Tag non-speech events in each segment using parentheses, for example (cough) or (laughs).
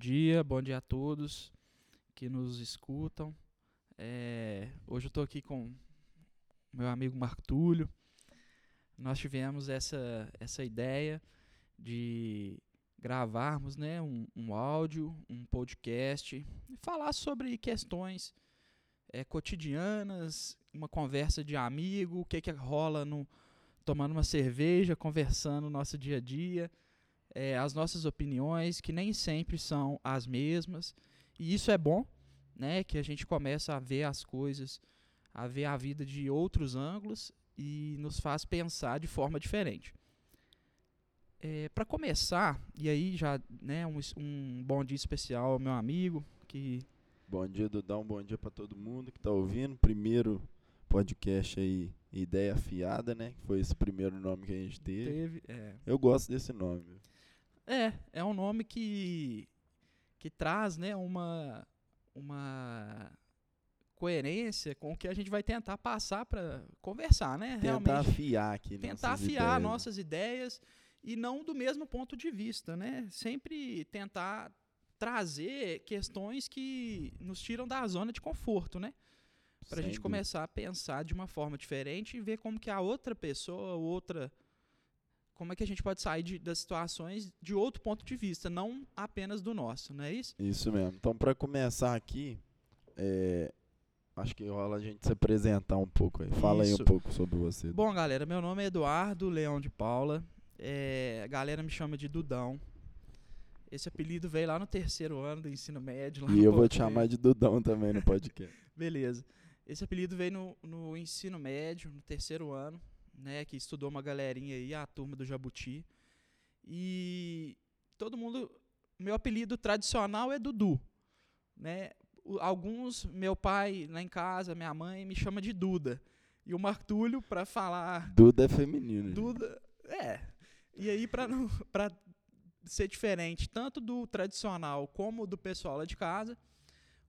dia, bom dia a todos que nos escutam. É, hoje eu estou aqui com meu amigo Marco Túlio. Nós tivemos essa, essa ideia de gravarmos né, um, um áudio, um podcast, falar sobre questões é, cotidianas, uma conversa de amigo, o que, que rola no, tomando uma cerveja, conversando no nosso dia a dia, é, as nossas opiniões, que nem sempre são as mesmas. E isso é bom, né? Que a gente começa a ver as coisas, a ver a vida de outros ângulos e nos faz pensar de forma diferente. É, Para começar, e aí já né, um, um bom dia especial ao meu amigo que Bom dia, Dudão. Bom dia para todo mundo que está ouvindo. Primeiro podcast aí, Ideia Fiada, né? Que foi esse primeiro nome que a gente teve. teve. É, Eu gosto desse nome. É, é um nome que, que traz né, uma, uma coerência com o que a gente vai tentar passar para conversar, né? Tentar Realmente. afiar aqui tentar nossas afiar ideias, né? nossas ideias e não do mesmo ponto de vista, né? Sempre tentar trazer questões que nos tiram da zona de conforto, né? Para a gente começar a pensar de uma forma diferente e ver como que a outra pessoa, outra, como é que a gente pode sair de- das situações de outro ponto de vista, não apenas do nosso, não é isso? Isso mesmo. Então, para começar aqui, é, acho que rola a gente se apresentar um pouco aí. Fala aí Isso. um pouco sobre você. Bom, galera, meu nome é Eduardo Leão de Paula. É, a galera me chama de Dudão. Esse apelido veio lá no terceiro ano do ensino médio. e eu vou te chamar de Dudão também no podcast. (laughs) Beleza. Esse apelido veio no, no ensino médio, no terceiro ano, né? Que estudou uma galerinha aí, a turma do Jabuti. E todo mundo. Meu apelido tradicional é Dudu. Né? Alguns, meu pai lá em casa, minha mãe, me chama de Duda. E o Martúlio, para falar Duda é feminino. Duda, é. E aí, pra, não, pra ser diferente tanto do tradicional como do pessoal lá de casa,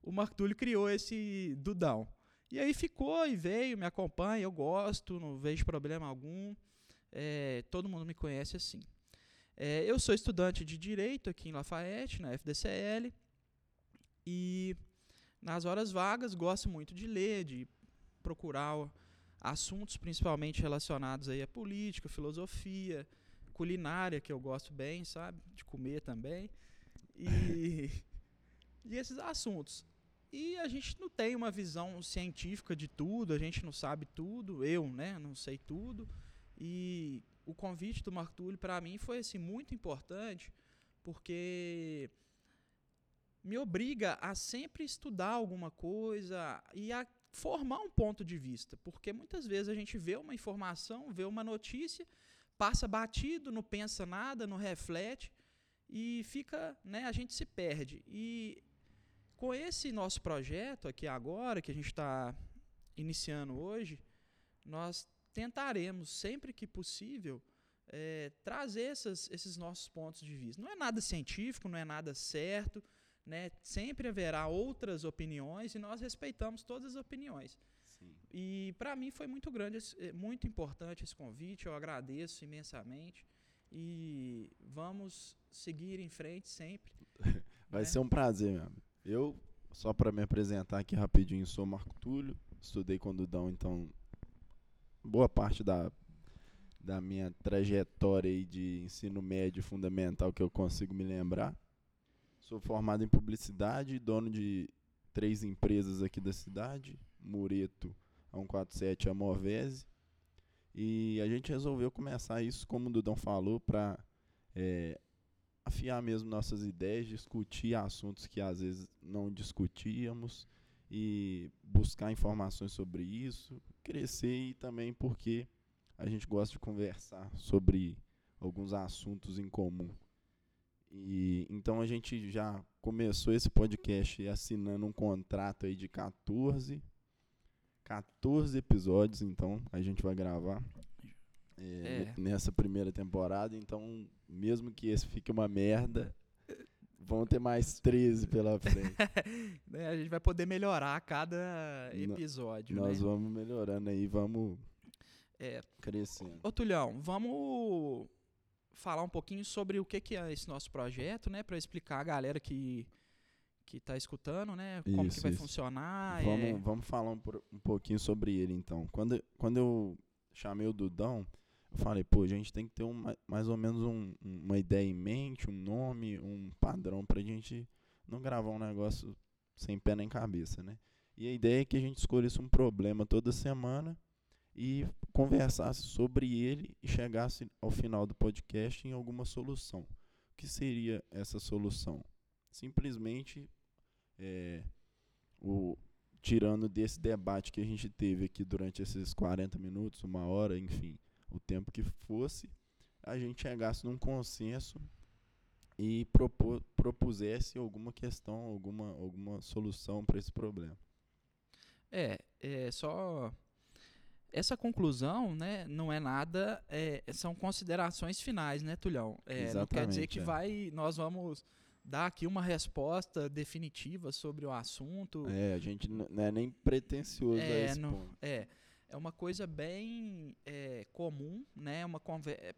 o Marco Túlio criou esse Dudão. E aí ficou e veio, me acompanha, eu gosto, não vejo problema algum. É, todo mundo me conhece assim. É, eu sou estudante de Direito aqui em Lafayette, na FDCL. E nas horas vagas gosto muito de ler, de procurar assuntos principalmente relacionados aí à política, filosofia, culinária, que eu gosto bem, sabe? De comer também. E, (laughs) e esses assuntos. E a gente não tem uma visão científica de tudo, a gente não sabe tudo, eu, né, não sei tudo. E o convite do Marco Túlio para mim foi assim muito importante, porque me obriga a sempre estudar alguma coisa e a formar um ponto de vista, porque muitas vezes a gente vê uma informação, vê uma notícia, passa batido, não pensa nada, não reflete e fica, né, a gente se perde. E com esse nosso projeto aqui agora, que a gente está iniciando hoje, nós tentaremos, sempre que possível, eh, trazer essas, esses nossos pontos de vista. Não é nada científico, não é nada certo, né? Sempre haverá outras opiniões e nós respeitamos todas as opiniões. Sim. E para mim foi muito grande, eh, muito importante esse convite. Eu agradeço imensamente e vamos seguir em frente sempre. (laughs) Vai né? ser um prazer, meu amigo. Eu, só para me apresentar aqui rapidinho, sou Marco Túlio, estudei com o Dudão, então, boa parte da, da minha trajetória de ensino médio fundamental que eu consigo me lembrar. Sou formado em publicidade, dono de três empresas aqui da cidade, Mureto, a 147 e a Movese. E a gente resolveu começar isso, como o Dudão falou, para afiar mesmo nossas ideias, discutir assuntos que às vezes não discutíamos e buscar informações sobre isso, crescer e também porque a gente gosta de conversar sobre alguns assuntos em comum. E então a gente já começou esse podcast assinando um contrato aí de 14 14 episódios, então a gente vai gravar é, É. nessa primeira temporada. Então, mesmo que esse fique uma merda, vão ter mais 13 pela frente. (laughs) Né, A gente vai poder melhorar a cada episódio. Nós né? vamos melhorando aí, vamos É, crescendo. Ô Tulhão, vamos falar um pouquinho sobre o que, que é esse nosso projeto, né? Para explicar a galera que que está escutando, né? Como Isso, que vai isso. funcionar. Vamos, é, vamos falar um, um pouquinho sobre ele, então. Quando, quando eu chamei o Dudão, eu falei, pô, a gente tem que ter um, ma- mais ou menos um- uma ideia em mente, um nome, um padrão pra gente não gravar um negócio sem pé nem cabeça, né? E a ideia é que a gente escolhesse um problema toda semana e conversasse sobre ele e chegasse ao final do podcast em alguma solução. O que seria essa solução? Simplesmente é, o, tirando desse debate que a gente teve aqui durante esses 40 minutos, uma hora, enfim, o tempo que fosse, a gente chegasse num consenso e propor, propusesse alguma questão, alguma, alguma solução para esse problema. É, é só essa conclusão, né, não é nada, é, são considerações finais, né, Tulhão? É, não quer dizer que é. vai, nós vamos dar aqui uma resposta definitiva sobre o assunto. É, a gente não é nem pretencioso a É, esse não- ponto. é, é uma coisa bem é, comum, né? Uma conversa,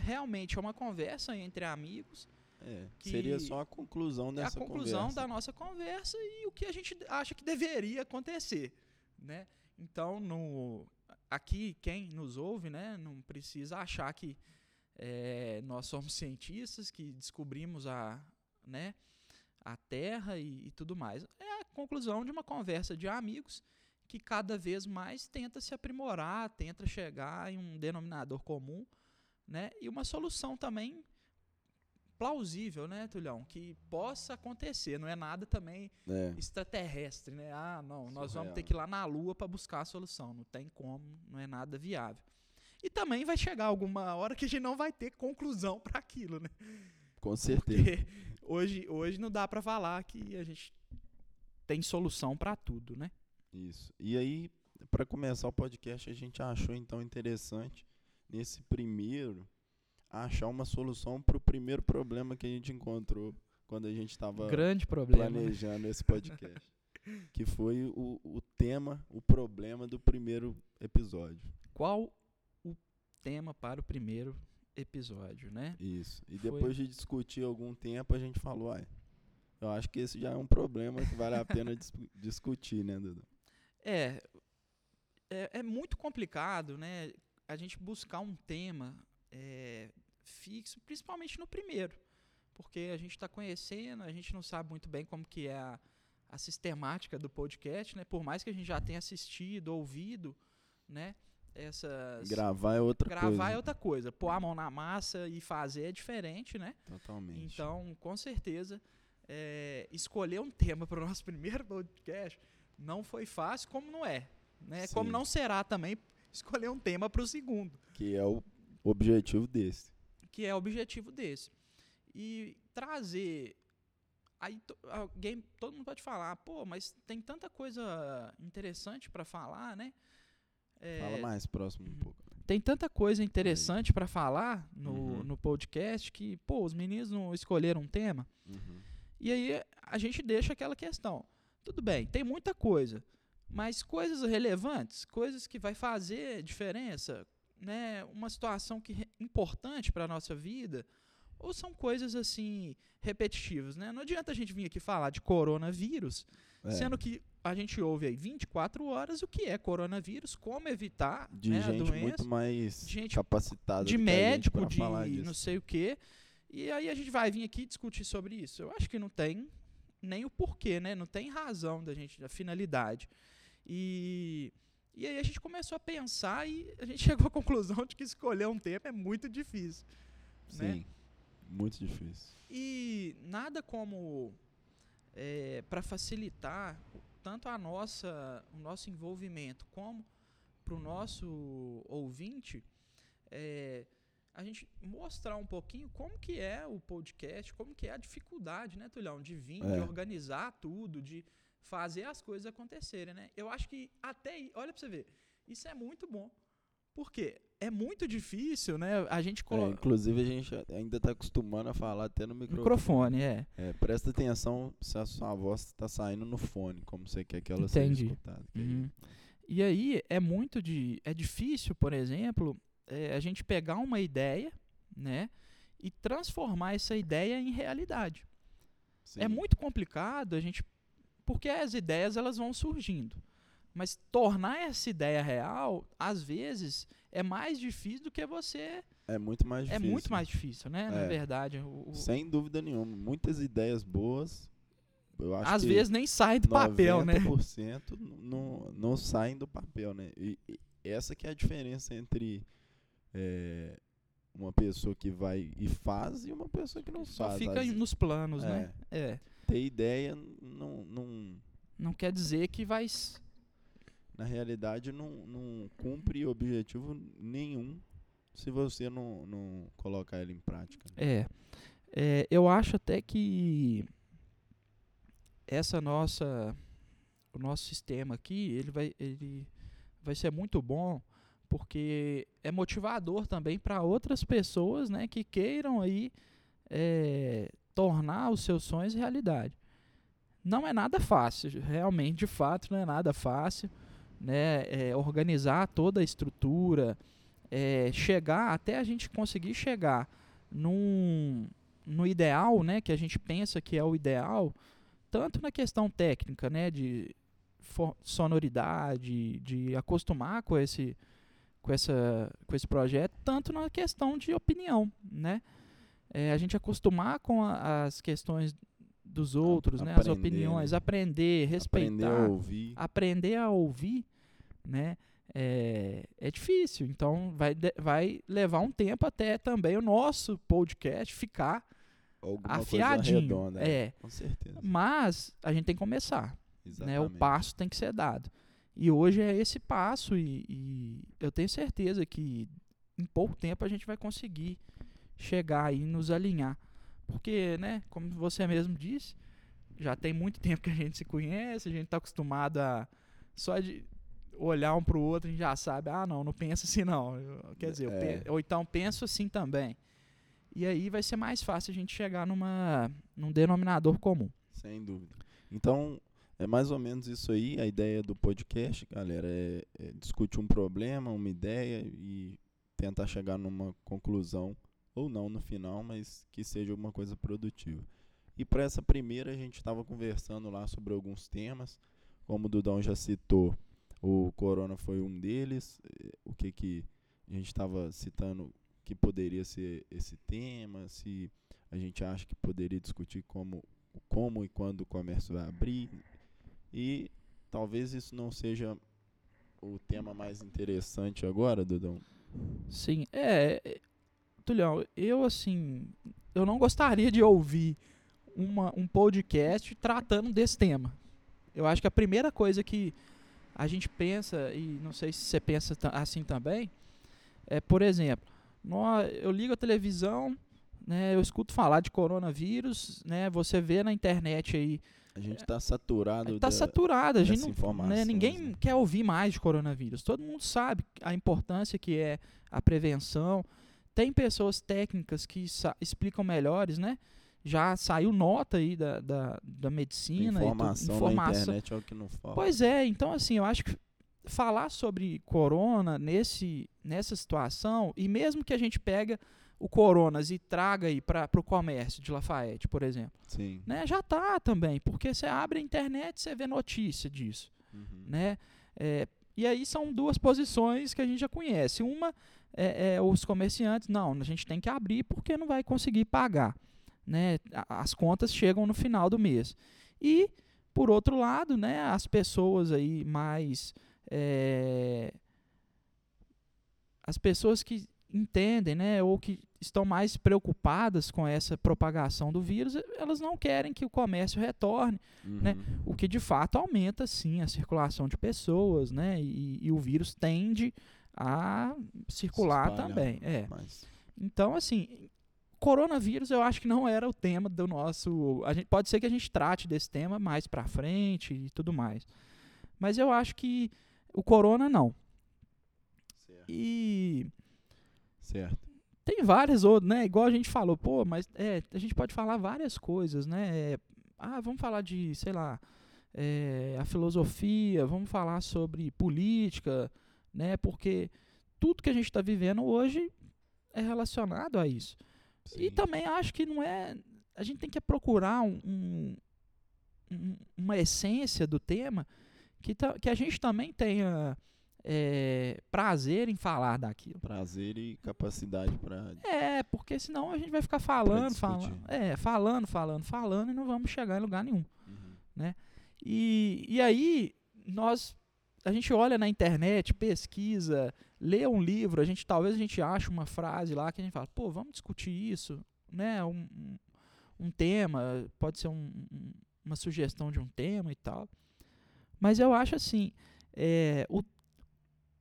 realmente é uma conversa entre amigos. É, seria só a conclusão É dessa a conclusão conversa. da nossa conversa e o que a gente acha que deveria acontecer, né? Então, no, aqui quem nos ouve, né, não precisa achar que é, nós somos cientistas que descobrimos a, né, a Terra e, e tudo mais. É a conclusão de uma conversa de amigos que cada vez mais tenta se aprimorar, tenta chegar em um denominador comum, né? E uma solução também plausível, né, Tulhão? Que possa acontecer, não é nada também É, extraterrestre, né? Ah, não, nós vamos Surreal. ter que ir lá na Lua para buscar a solução. Não tem como, não é nada viável. E também vai chegar alguma hora que a gente não vai ter conclusão para aquilo, né? com certeza. Porque hoje, hoje não dá para falar que a gente tem solução para tudo, né? Isso. E aí, para começar o podcast, a gente achou então interessante, nesse primeiro, achar uma solução para o primeiro problema que a gente encontrou quando a gente estava né? planejando esse podcast. (laughs) que foi o, o tema, o problema do primeiro episódio. Qual o tema para o primeiro episódio, né? Isso. E Foi. depois de discutir algum tempo, a gente falou, ai, eu acho que esse já é um problema que vale a pena (laughs) dis- discutir, né, Dudu? É, é, é muito complicado, né? A gente buscar um tema é, fixo, principalmente no primeiro, porque a gente está conhecendo, a gente não sabe muito bem como que é a, a sistemática do podcast, né? Por mais que a gente já tenha assistido, ouvido, né? Essas Gravar é outra gravar coisa. é outra coisa, pôr a mão na massa e fazer é diferente, né? Totalmente. Então, com certeza, é, escolher um tema para o nosso (laughs) primeiro podcast não foi fácil, como não é. Né? Como não será também escolher um tema para o segundo, Que é o objetivo desse. que é o objetivo desse. E trazer. Aí alguém, todo mundo pode falar, pô, mas tem tanta coisa interessante para falar, né? É, Fala mais próximo um uhum. pouco. tem tanta coisa interessante para falar no, Uhum. no podcast que, pô, os meninos não escolheram um tema. Uhum. E aí a gente deixa aquela questão. Tudo bem, tem muita coisa, mas coisas relevantes, coisas que vai fazer diferença, né? Uma situação que é importante para a nossa vida, ou são coisas assim repetitivas, né? Não adianta a gente vir aqui falar de coronavírus, É, sendo que a gente ouve aí 24 horas o que é coronavírus, como evitar de né, a gente doença muito mais gente capacitada de a médico, de não sei o quê. E aí a gente vai vir aqui discutir sobre isso. Eu acho que não tem nem o porquê, né? Não tem razão da gente, da finalidade. E, e aí a gente começou a pensar e a gente (laughs) chegou à conclusão de que escolher um tema é muito difícil. né? Sim, muito difícil. E nada como para facilitar tanto a nossa, o nosso envolvimento como para o nosso ouvinte, é, a gente mostrar um pouquinho como que é o podcast, como que é a dificuldade, né, Tulhão, de vir, de É. organizar tudo, de fazer as coisas acontecerem, né? Eu acho que até aí, olha para você ver, isso é muito bom. Por quê? É muito difícil, né? A gente É, coloca inclusive, a gente ainda está acostumando a falar até no microfone. microfone, é. É, presta atenção se a sua voz está saindo no fone, como você quer que ela Entendi. seja escutada. Uhum. E aí é muito de. É difícil, por exemplo, é, a gente pegar uma ideia, né? E transformar essa ideia em realidade. Sim. É muito complicado a gente porque as ideias elas vão surgindo. Mas tornar essa ideia real, às vezes, é mais difícil do que você. É muito mais É difícil. muito mais difícil, né? Na É. verdade. O- o- Sem dúvida nenhuma. Muitas ideias boas. Eu acho às que vezes nem sai do papel, né? 90% não, não saem do papel, né? E, e essa que é a diferença entre é, uma pessoa que vai e faz e uma pessoa que não Só faz. fica As- nos planos, né? É. ter ideia não, não Não quer dizer que vai. na realidade não, não cumpre objetivo nenhum se você não, não colocar ele em prática. né? É. É, eu acho até que essa nossa o nosso sistema aqui ele vai ele vai ser muito bom porque é motivador também para outras pessoas né que queiram aí é, tornar os seus sonhos realidade. Não é nada fácil realmente de fato não é nada fácil né é, organizar toda a estrutura é, chegar até a gente conseguir chegar num, no ideal, né, que a gente pensa que é o ideal, tanto na questão técnica, né, de sonoridade, de acostumar com esse com essa com esse projeto, tanto na questão de opinião, né? É, a gente acostumar com a- as questões dos outros, né, as aprender, opiniões, né? aprender, respeitar, Aprender a ouvir. aprender a ouvir, né? É, é difícil. Então vai, de- vai levar um tempo até também o nosso podcast ficar alguma afiadinho. redonda. é. Com certeza. Mas a gente tem que começar. Né? O passo tem que ser dado. E hoje é esse passo e, e eu tenho certeza que em pouco tempo a gente vai conseguir chegar aí e nos alinhar. Porque, né, como você mesmo disse, já tem muito (laughs) tempo que a gente se conhece, a gente está acostumado a só de olhar um pro outro, a gente já sabe, ah, não, não pensa assim não. Quer dizer, É. pe- ou então penso assim também. E aí vai ser mais fácil a gente chegar numa, num denominador comum. Sem dúvida. Então, é mais ou menos isso aí. A ideia do podcast, galera, é, é discutir um problema, uma ideia e tentar chegar numa conclusão, ou não no final, mas que seja alguma coisa produtiva. E para essa primeira, a gente estava conversando lá sobre alguns temas. Como o Dudão já citou, o corona foi um deles. O que, que a gente estava citando que poderia ser esse tema, se a gente acha que poderia discutir como como e quando o comércio vai abrir. E talvez isso não seja o tema mais interessante agora, Dudão. Sim, é. é, Tulhão, eu assim. Eu não gostaria de ouvir uma, um podcast tratando desse tema. Eu acho que a primeira coisa que a gente pensa, e não sei se você pensa assim também, é, por exemplo, nó- eu ligo a televisão, né, eu escuto falar de coronavírus, né, você vê na internet aí A gente está saturado Está saturada, a gente dessa não, informação, né, ninguém né? quer ouvir mais de coronavírus. Todo mundo sabe a importância que é a prevenção. Tem pessoas técnicas que explicam melhores, né? Já saiu nota aí da, da, da medicina. e informação, na informação. internet é o que não falta. Pois é, então assim, eu acho que falar sobre corona nesse, nessa situação, e mesmo que a gente pega o coronas e traga aí para o comércio de Lafayette, por exemplo, Sim. né, já tá também, porque você abre a internet, você vê notícia disso, Uhum. né? É, e aí são duas posições que a gente já conhece. Uma é, é os comerciantes, não, a gente tem que abrir porque não vai conseguir pagar, né? As contas chegam no final do mês. E por outro lado, né, as pessoas aí mais é, as pessoas que entendem, né, ou que estão mais preocupadas com essa propagação do vírus, elas não querem que o comércio retorne, né? Uhum. o que de fato aumenta sim a circulação de pessoas, né, e, e o vírus tende a circular também, é. Então, assim, coronavírus eu acho que não era o tema do nosso. A gente, pode ser que a gente trate desse tema mais pra frente e tudo mais. Mas eu acho que o corona não. Certo. E certo. tem várias outras, né? Igual a gente falou, pô, mas é, a gente pode falar várias coisas, né? É, ah, vamos falar de, sei lá, é, a filosofia, vamos falar sobre política, né? Porque tudo que a gente está vivendo hoje é relacionado a isso. E Sim. também acho que não é. A gente tem que procurar um- um- uma essência do tema que, ta- que a gente também tenha é, prazer em falar daquilo. Prazer e capacidade para. É, porque senão a gente vai ficar falando, falando. É, falando, falando, falando e não vamos chegar em lugar nenhum. Uhum. E, e aí, nós. A gente olha na internet, pesquisa, lê um livro, a gente talvez a gente ache uma frase lá que a gente fala, pô, vamos discutir isso, né? Um, um, um tema, pode ser um- um- uma sugestão de um tema e tal. Mas eu acho assim, é, o,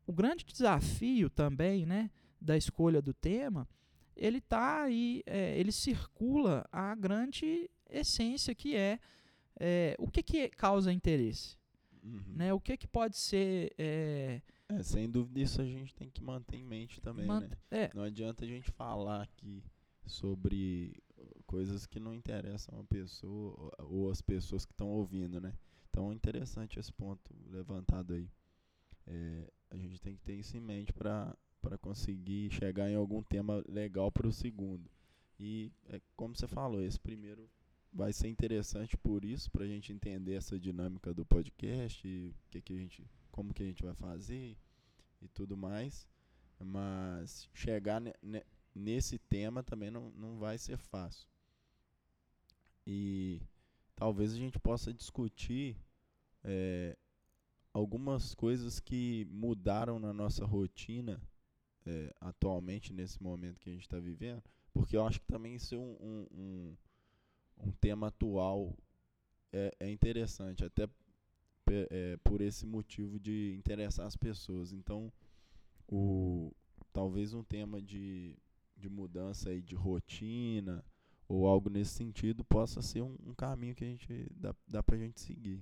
o grande desafio também, né, da escolha do tema, ele tá aí, é, ele circula a grande essência que é, é, o que que causa interesse, Uhum. né? O que que pode ser é, É, sem dúvida isso a gente tem que manter em mente também, man- né? é, Não adianta a gente falar aqui sobre coisas que não interessam a pessoa ou- as pessoas que estão ouvindo, né? Então é interessante esse ponto levantado aí. É, a gente tem que ter isso em mente para conseguir chegar em algum tema legal para o segundo. E é como você falou, esse primeiro vai ser interessante por isso, para a gente entender essa dinâmica do podcast, e que, que a gente, como que a gente vai fazer e tudo mais. Mas chegar ne- ne- nesse tema também não, não vai ser fácil. E talvez a gente possa discutir eh, algumas coisas que mudaram na nossa rotina eh, atualmente, nesse momento que a gente está vivendo, porque eu acho que também isso é um, um, um, um tema atual é, é interessante, até eh, por esse motivo de interessar as pessoas. Então, o, talvez um tema de, de mudança aí de rotina ou algo nesse sentido possa ser um, um caminho que a gente dá, dá pra gente seguir.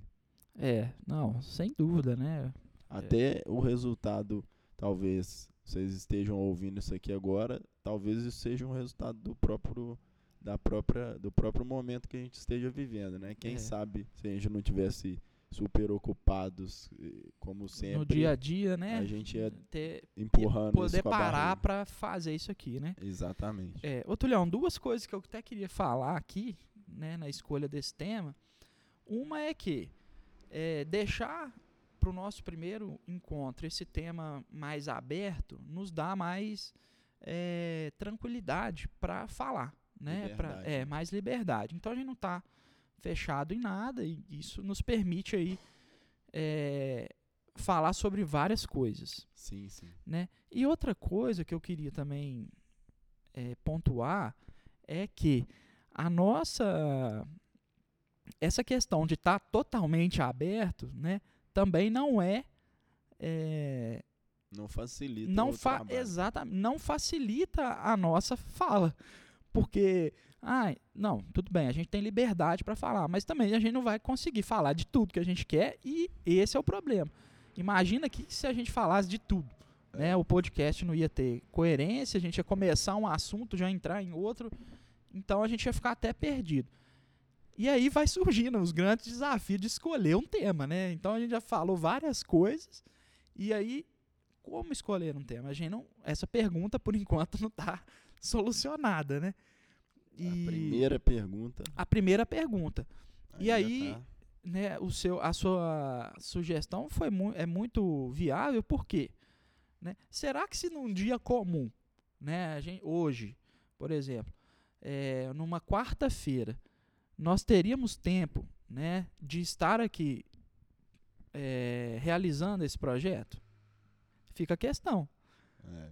É, não, sem dúvida, né? Até o resultado, talvez vocês estejam ouvindo isso aqui agora, talvez isso seja um resultado do próprio da própria do próprio momento que a gente esteja vivendo, né? Quem É. sabe se a gente não tivesse super ocupados eh, como sempre, no dia a dia, né? a gente ia ter, empurrando isso poder parar para fazer isso aqui, né? Exatamente. É, ô Tulião, duas coisas que eu até queria falar aqui, né, na escolha desse tema. Uma é que é, deixar para o nosso primeiro encontro esse tema mais aberto nos dá mais é, tranquilidade para falar, né? Pra, é, né? mais liberdade. Então a gente não está fechado em nada e isso nos permite aí é, falar sobre várias coisas Sim, sim. né? E outra coisa que eu queria também eh, pontuar é que a nossa essa questão de estar totalmente aberto, né, também não é, eh, Não facilita não fa trabalho. exatamente não facilita a nossa fala, porque ah, não, tudo bem, a gente tem liberdade para falar, mas também a gente não vai conseguir falar de tudo que a gente quer e esse é o problema. Imagina que se a gente falasse de tudo, É. né? O podcast não ia ter coerência, a gente ia começar um assunto, já entrar em outro, então a gente ia ficar até perdido. E aí vai surgindo os grandes desafios de escolher um tema, né? Então a gente já falou várias coisas e aí como escolher um tema? A gente não, essa pergunta por (laughs) enquanto não está solucionada, né? E A primeira pergunta. a primeira pergunta, E aí- tá- né, o seu, a sua sugestão foi mu é muito viável, por quê? Né? Será que se num dia comum, né, a gente, hoje, por exemplo, é, numa quarta-feira, nós teríamos tempo né, de estar aqui é, realizando esse projeto? Fica a questão. É,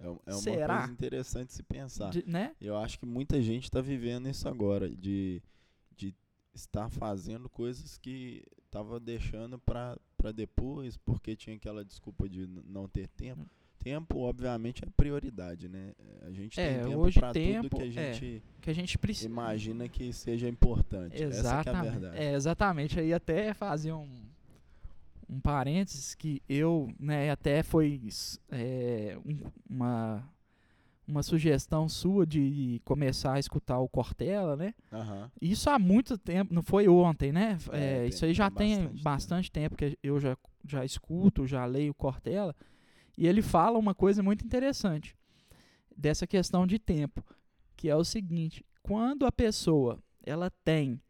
é, é uma Será? coisa interessante se pensar. de- né? Eu acho que muita gente está vivendo isso agora, de, de estar fazendo coisas que estava deixando para depois, porque tinha aquela desculpa de não ter tempo. Hum. Tempo, obviamente, é prioridade, né? A gente É, tem tempo hoje para tudo tempo, que a é, gente Que a gente precisa. imagina que seja importante. Essa que é a Exatamente. verdade. É, exatamente. Aí até fazer um, um parênteses que eu, né, até foi é, um- uma, uma sugestão sua de começar a escutar o Cortella, né? Aham. Isso há muito tempo, não foi ontem, né? É, É, isso aí já tem tem bastante bastante, tempo que eu já, já escuto, já leio Cortella, e ele fala uma coisa muito interessante. dessa questão de tempo, que é o seguinte: quando a pessoa ela tem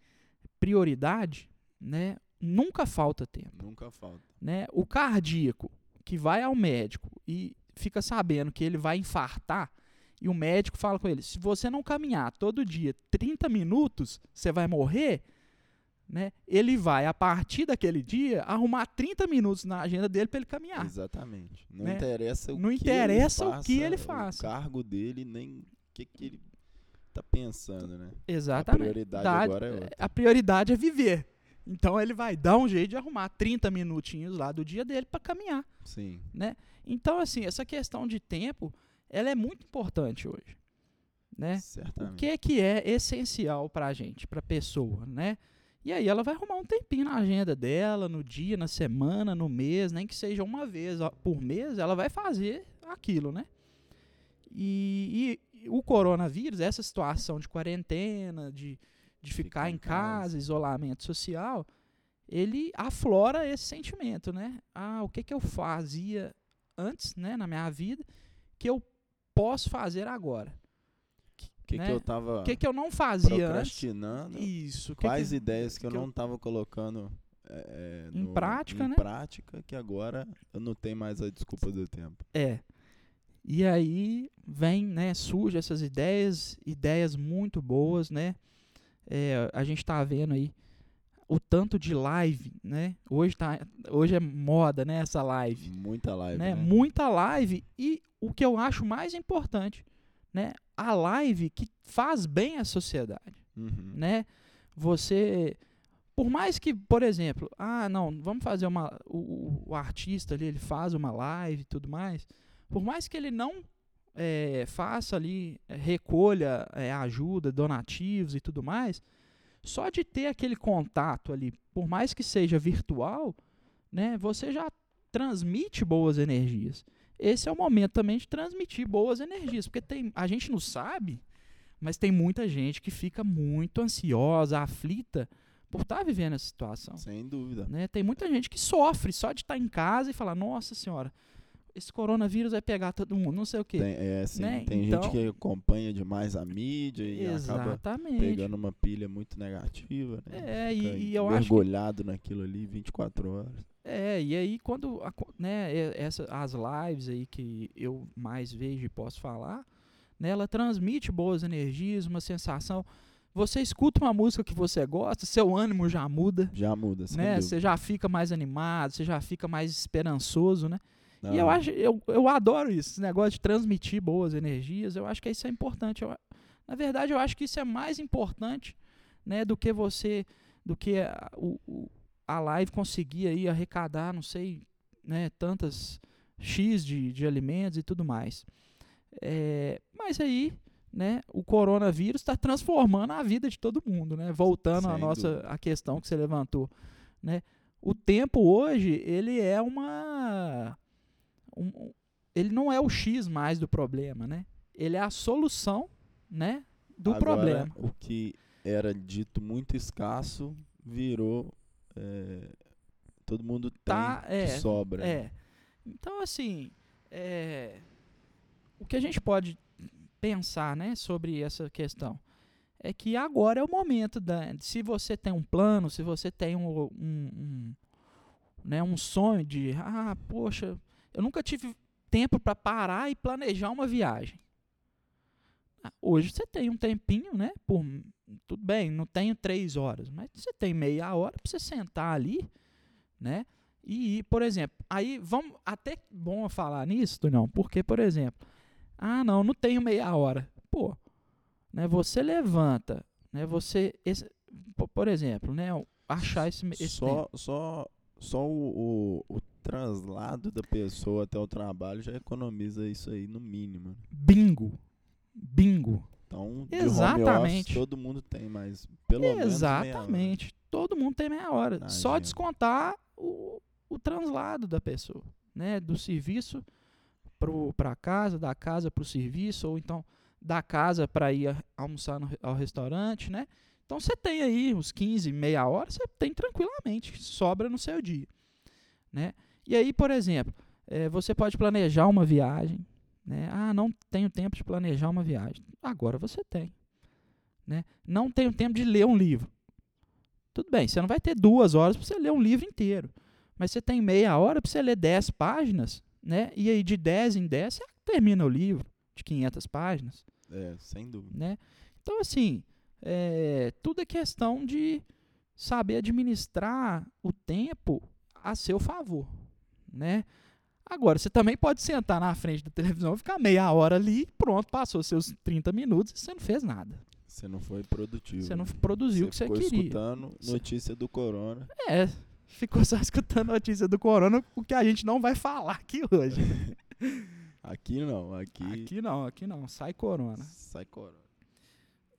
prioridade, né, nunca falta tempo. Nunca falta. Né? O cardíaco que vai ao médico e fica sabendo que ele vai infartar, e o médico fala com ele: se você não caminhar todo dia 30 minutos, você vai morrer. Né? Ele vai, a partir daquele dia, arrumar 30 minutos na agenda dele para ele caminhar. Exatamente. Não Né? interessa o Não que interessa ele o faça, que ele faça. O cargo dele, nem o que, que ele tá pensando, né? Exatamente. A prioridade Da- agora é outra. a prioridade é viver. Então ele vai dar um jeito de arrumar 30 minutinhos lá do dia dele para caminhar. Sim. Então, assim, essa questão de tempo, ela é muito importante hoje. Né? O Certamente. que, que é essencial para a gente, para a pessoa, né? E aí ela vai arrumar um tempinho na agenda dela, no dia, na semana, no mês, nem que seja uma vez por mês, ela vai fazer aquilo, né? E, e o coronavírus, essa situação de quarentena, de, de ficar Ficar em em casa, casa. isolamento social, ele aflora esse sentimento, né? Ah, o que, que eu fazia antes, né, na minha vida, que eu posso fazer agora? O que, né? que eu tava O que, que eu não fazia antes? procrastinando? Isso. o que Quais que, ideias que eu não tava colocando é, Em no- prática, em né? prática, que agora eu não tenho mais a desculpa do tempo. É. E aí vem, né, surge essas ideias, ideias muito boas, né? É, a gente tá vendo aí o tanto de live, né? Hoje tá, hoje é moda, né, essa live, Muita live, né? né? Muita live e o que eu acho mais importante, né? A live que faz bem à sociedade. Uhum. né? Você, por mais que, por exemplo, ah, não, vamos fazer uma, o, o- artista ali, ele faz uma live e tudo mais, por mais que ele não eh, faça ali, eh, recolha eh, ajuda, donativos e tudo mais, só de ter aquele contato ali, por mais que seja virtual, né, você já transmite boas energias. Esse é o momento também de transmitir boas energias, porque tem, a gente não sabe, mas tem muita gente que fica muito ansiosa, aflita por estar vivendo essa situação. Sem dúvida. Né? Tem muita gente que sofre só de estar em casa e falar: Nossa Senhora, esse coronavírus vai pegar todo mundo, não sei o quê. Tem, é, assim, né? tem Então- gente que acompanha demais a mídia e acaba Exatamente. pegando uma pilha muito negativa, né? É, e- Fica e eu acho mergulhado naquilo ali 24 horas. É, e aí quando né, e- essa, as lives aí que eu mais vejo e posso falar, né, ela transmite boas energias, uma sensação. Você escuta uma música que você gosta, seu ânimo já muda, Já muda, né? Você já fica mais animado, você já fica mais esperançoso, né? E Não, eu acho, eu, eu adoro isso, esse negócio de transmitir boas energias. Eu acho que isso é importante. Eu na verdade, eu acho que isso é mais importante, né, do que você, do que a, o, o- a live conseguir aí arrecadar, não sei, né, tantas x de, de alimentos e tudo mais. É, mas aí, né, o coronavírus está transformando a vida de todo mundo, né? Voltando à nossa dúvida. a questão que você levantou, né? O tempo hoje ele é uma um- um- ele não é o X mais do problema, né? Ele é a solução, né, do Agora, problema. O que era dito muito escasso virou. É, todo mundo tem Tá, de é, sobra. É. Então, assim, é, o que a gente pode pensar, né, sobre essa questão é que agora é o momento da, se você tem um plano, se você tem um, um, um, né, um sonho de, ah, poxa, eu nunca tive tempo para parar e planejar uma viagem. Hoje você tem um tempinho, né? Por, tudo bem, não tenho três horas, mas você tem meia hora para você sentar ali, né? E por exemplo, aí vamos. Até bom falar nisso, não, porque, por exemplo, ah, não, não tenho meia hora. Pô, né? Você levanta, né? Você. Esse, po- por exemplo, né? Achar esse, esse tempo. Só, só, só o, o, o translado da pessoa até o trabalho já economiza isso aí no mínimo. Bingo. Bingo. Então, Exatamente. office, todo mundo tem, mas pelo menos meia hora. Exatamente. Todo mundo tem meia hora. Na Só agenda. descontar o, o translado da pessoa, né? Do serviço para casa, da casa para o serviço, ou então da casa para ir almoçar no ao restaurante, né? Então você tem aí uns 15, meia hora, você tem tranquilamente, sobra no seu dia, né? E aí, por exemplo, eh, você pode planejar uma viagem, Né? Ah, não tenho tempo de planejar uma viagem. Agora você tem. Né? Não tenho tempo de ler um livro. Tudo bem, você não vai ter duas horas para você ler um livro inteiro. Mas você tem meia hora para você ler dez páginas, né? E aí de dez em dez você termina o livro de 500 páginas. É, sem dúvida. Né? Então, assim, é, tudo é questão de saber administrar o tempo a seu favor, né? Agora, você também pode sentar na frente da televisão, (laughs) ficar meia hora ali, pronto, passou seus 30 minutos e você não fez nada. Você não foi produtivo. Você não produziu o que você ficou queria. escutando notícia do corona. É, ficou só escutando notícia do corona, o que a gente não vai falar aqui hoje. (laughs) aqui não, aqui... Aqui não, aqui não, sai corona. Sai corona.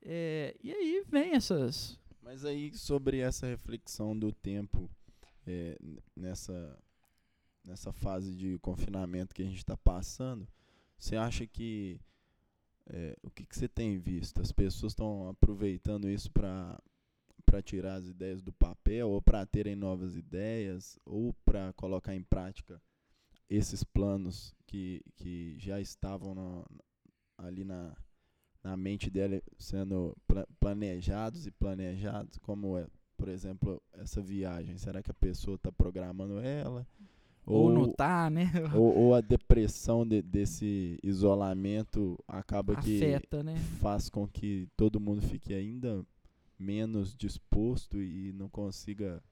É, e aí vem essas... Mas aí, sobre essa reflexão do tempo é, nessa nessa fase de confinamento que a gente está passando, você acha que é, o que, que você tem visto? As pessoas estão aproveitando isso para para tirar as ideias do papel ou para terem novas ideias ou para colocar em prática esses planos que, que já estavam no, ali na, na mente dela sendo planejados e planejados, como é, por exemplo, essa viagem. Será que a pessoa está programando ela? Ou, ou não tá, né? (laughs) Ou, ou a depressão de, desse isolamento acaba Afeta, que né? faz com que todo mundo fique ainda menos disposto e não consiga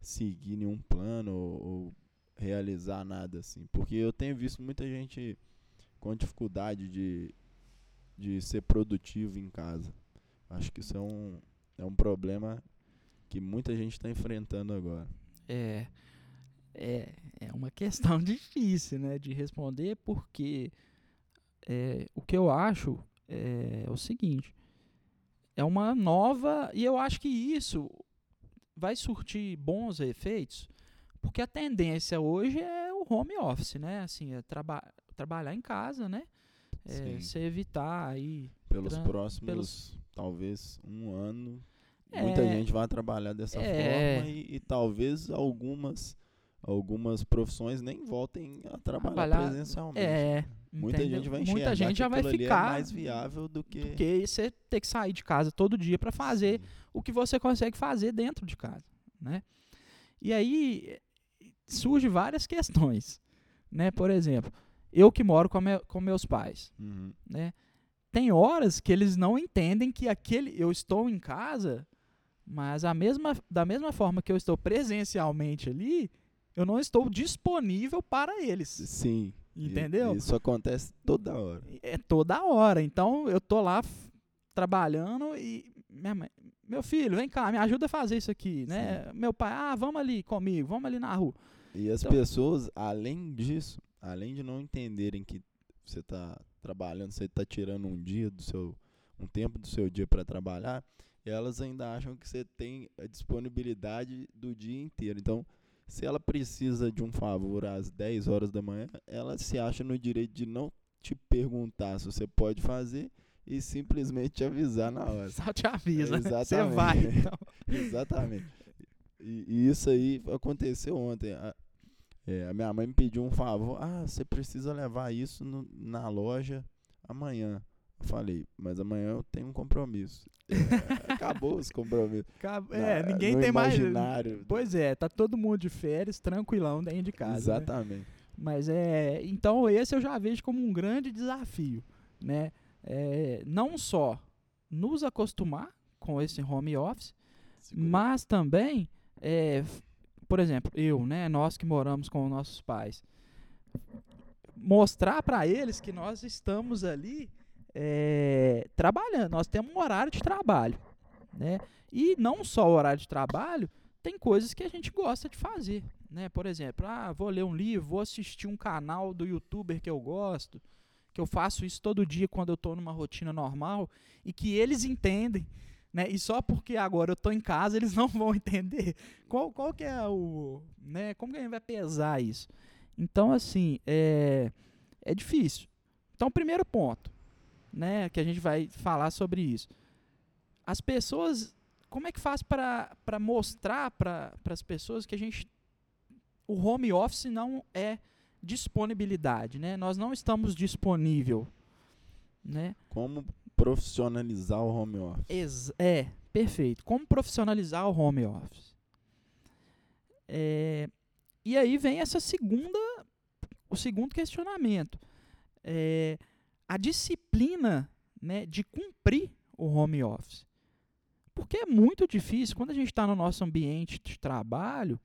seguir nenhum plano ou, ou realizar nada assim. Porque eu tenho visto muita gente com dificuldade de, de ser produtivo em casa. Acho que isso é um, é um problema que muita gente está enfrentando agora. É é, é uma questão (laughs) difícil né, de responder, porque é, o que eu acho é, é o seguinte: é uma nova. E eu acho que isso vai surtir bons efeitos, porque a tendência hoje é o home office, né? Assim, é traba trabalhar em casa, né? É, você evitar aí. Pelos próximos, pelos... talvez, um ano. É, muita gente vai trabalhar dessa é, forma e, e talvez algumas algumas profissões nem voltem a trabalhar, trabalhar presencialmente. É. Muita entendeu? gente vai enxergar Muita gente já vai é ficar é mais viável do que do que você ter que sair de casa todo dia para fazer Sim. o que você consegue fazer dentro de casa, né? E aí surge várias questões, né? Por exemplo, eu que moro com, me, com meus pais, uhum. né? Tem horas que eles não entendem que aquele eu estou em casa, mas a mesma da mesma forma que eu estou presencialmente ali, eu não estou disponível para eles. Sim. Entendeu? Isso acontece toda hora. É toda hora. Então eu tô lá trabalhando e minha mãe, meu filho, vem cá, me ajuda a fazer isso aqui, né? Sim. Meu pai, ah, vamos ali comigo, vamos ali na rua. E as então, pessoas, além disso, além de não entenderem que você está trabalhando, você está tirando um dia do seu, um tempo do seu dia para trabalhar, elas ainda acham que você tem a disponibilidade do dia inteiro. Então, se ela precisa de um favor às 10 horas da manhã, ela se acha no direito de não te perguntar se você pode fazer e simplesmente te avisar na hora. Só te avisa, né? (laughs) Você vai, então. (laughs) Exatamente. E, e, isso aí aconteceu ontem. A, é, a, minha mãe me pediu um favor. Ah, você precisa levar isso no, na loja amanhã. Falei, mas amanhã eu tenho um compromisso. É, (laughs) acabou os compromissos. é, Na, ninguém tem mais. Pois é, tá todo mundo de férias, tranquilão dentro de casa. Né? Exatamente. Né? Mas é. Então, esse eu já vejo como um grande desafio. Né? É, não só nos acostumar com esse home office, Segura. mas também, é, por exemplo, eu, né, nós que moramos com nossos pais, mostrar para eles que nós estamos ali é, trabalhando. Nós temos um horário de trabalho, né? E não só o horário de trabalho, tem coisas que a gente gosta de fazer, né? Por exemplo, ah, vou ler um livro, vou assistir um canal do youtuber que eu gosto, que eu faço isso todo dia quando eu estou numa rotina normal e que eles entendem, né? E só porque agora eu estou em casa eles (laughs) não vão entender. Qual, qual que é o, né? Como que a gente vai pesar isso? Então, assim, é, é difícil. Então, primeiro ponto, né, que a gente vai falar sobre isso. As pessoas, como é que faz para mostrar para as pessoas que a gente o home office não é disponibilidade, né? Nós não estamos disponível, né? Como profissionalizar o home office? Ex é, perfeito. Como profissionalizar o home office? É, e aí vem essa segunda, o segundo questionamento. É, a disciplina né, de cumprir o home office. Porque é muito difícil, quando a gente está no nosso ambiente de trabalho,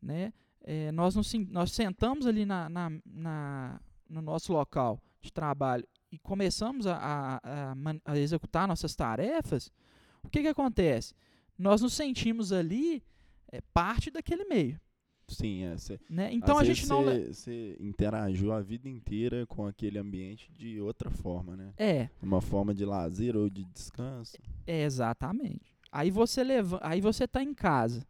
né, é, nós, nos, nós sentamos ali na, na, na, no nosso local de trabalho e começamos a, a, a, a executar nossas tarefas, o que, que acontece? Nós nos sentimos ali é, parte daquele meio. Sim, é. Cê, né? Então a gente não. Você interagiu a vida inteira com aquele ambiente de outra forma, né? É. Uma forma de lazer ou de descanso. É, exatamente. Aí você leva, aí você tá em casa,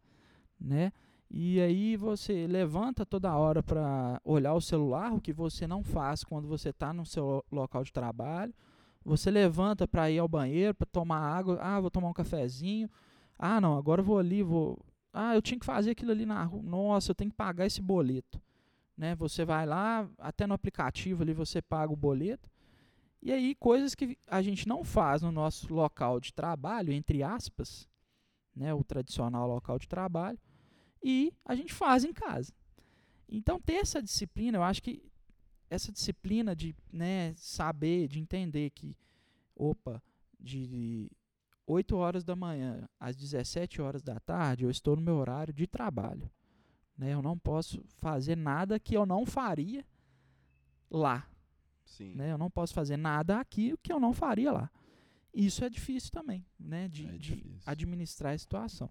né? E aí você levanta toda hora para olhar o celular, o que você não faz quando você está no seu local de trabalho. Você levanta para ir ao banheiro, para tomar água. Ah, vou tomar um cafezinho. Ah, não, agora vou ali, vou ah, eu tinha que fazer aquilo ali na rua. Nossa, eu tenho que pagar esse boleto. Né? Você vai lá, até no aplicativo ali você paga o boleto. E aí, coisas que a gente não faz no nosso local de trabalho, entre aspas, né, o tradicional local de trabalho, e a gente faz em casa. Então, ter essa disciplina, eu acho que essa disciplina de né, saber, de entender que, opa, de 8 horas da manhã às 17 horas da tarde, eu estou no meu horário de trabalho. Né? Eu não posso fazer nada que eu não faria lá. Sim. Né? Eu não posso fazer nada aqui que eu não faria lá. Isso é difícil também, né? de, é de administrar a situação.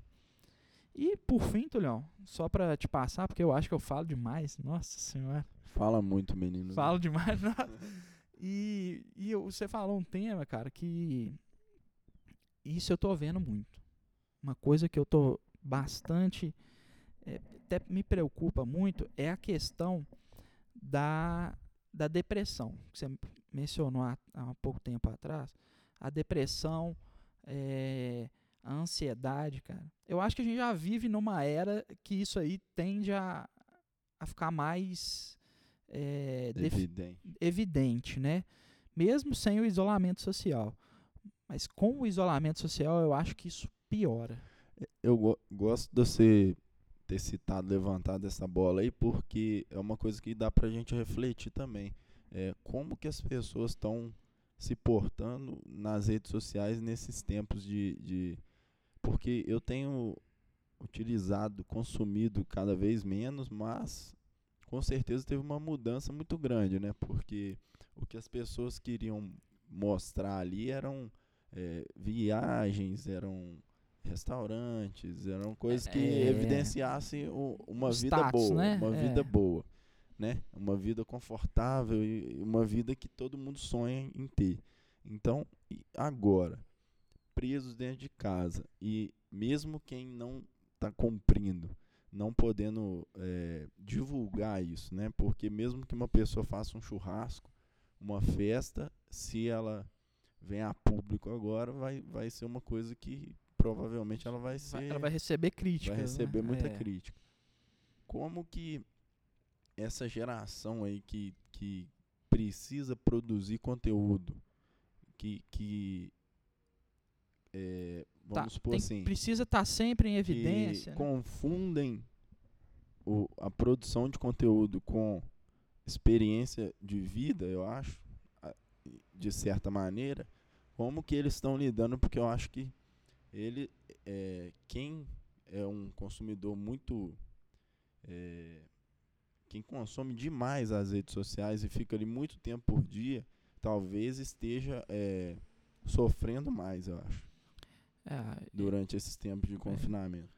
E por fim, Tulhão, só para te passar, porque eu acho que eu falo demais. Nossa Senhora. Fala muito, menino. Falo demais. (laughs) e, e você falou um tema, cara, que isso eu tô vendo muito. Uma coisa que eu tô bastante é, até me preocupa muito é a questão da, da depressão que você mencionou há, há pouco tempo atrás a depressão é, a ansiedade cara eu acho que a gente já vive numa era que isso aí tende a, a ficar mais é, evidente. evidente né mesmo sem o isolamento social mas com o isolamento social, eu acho que isso piora. Eu go gosto de você ter citado, levantado essa bola aí, porque é uma coisa que dá pra gente refletir também. É, como que as pessoas estão se portando nas redes sociais nesses tempos de, de. Porque eu tenho utilizado, consumido cada vez menos, mas com certeza teve uma mudança muito grande, né? Porque o que as pessoas queriam mostrar ali eram é, viagens, eram restaurantes, eram coisas que é, evidenciassem o, uma vida status, boa, né? uma é. vida boa, né? Uma vida confortável e uma vida que todo mundo sonha em ter. Então, agora, presos dentro de casa e mesmo quem não está cumprindo, não podendo é, divulgar isso, né? Porque mesmo que uma pessoa faça um churrasco, uma festa, se ela vem a público agora, vai, vai ser uma coisa que provavelmente ela vai ser. Ela vai receber crítica. Vai receber né? muita é. crítica. Como que essa geração aí que, que precisa produzir conteúdo, que, que é, vamos tá, supor tem, assim. Precisa estar tá sempre em evidência. Né? Confundem o, a produção de conteúdo com experiência de vida, eu acho, de certa maneira, como que eles estão lidando, porque eu acho que ele, é, quem é um consumidor muito. É, quem consome demais as redes sociais e fica ali muito tempo por dia, talvez esteja é, sofrendo mais, eu acho. É, durante esses tempos de confinamento.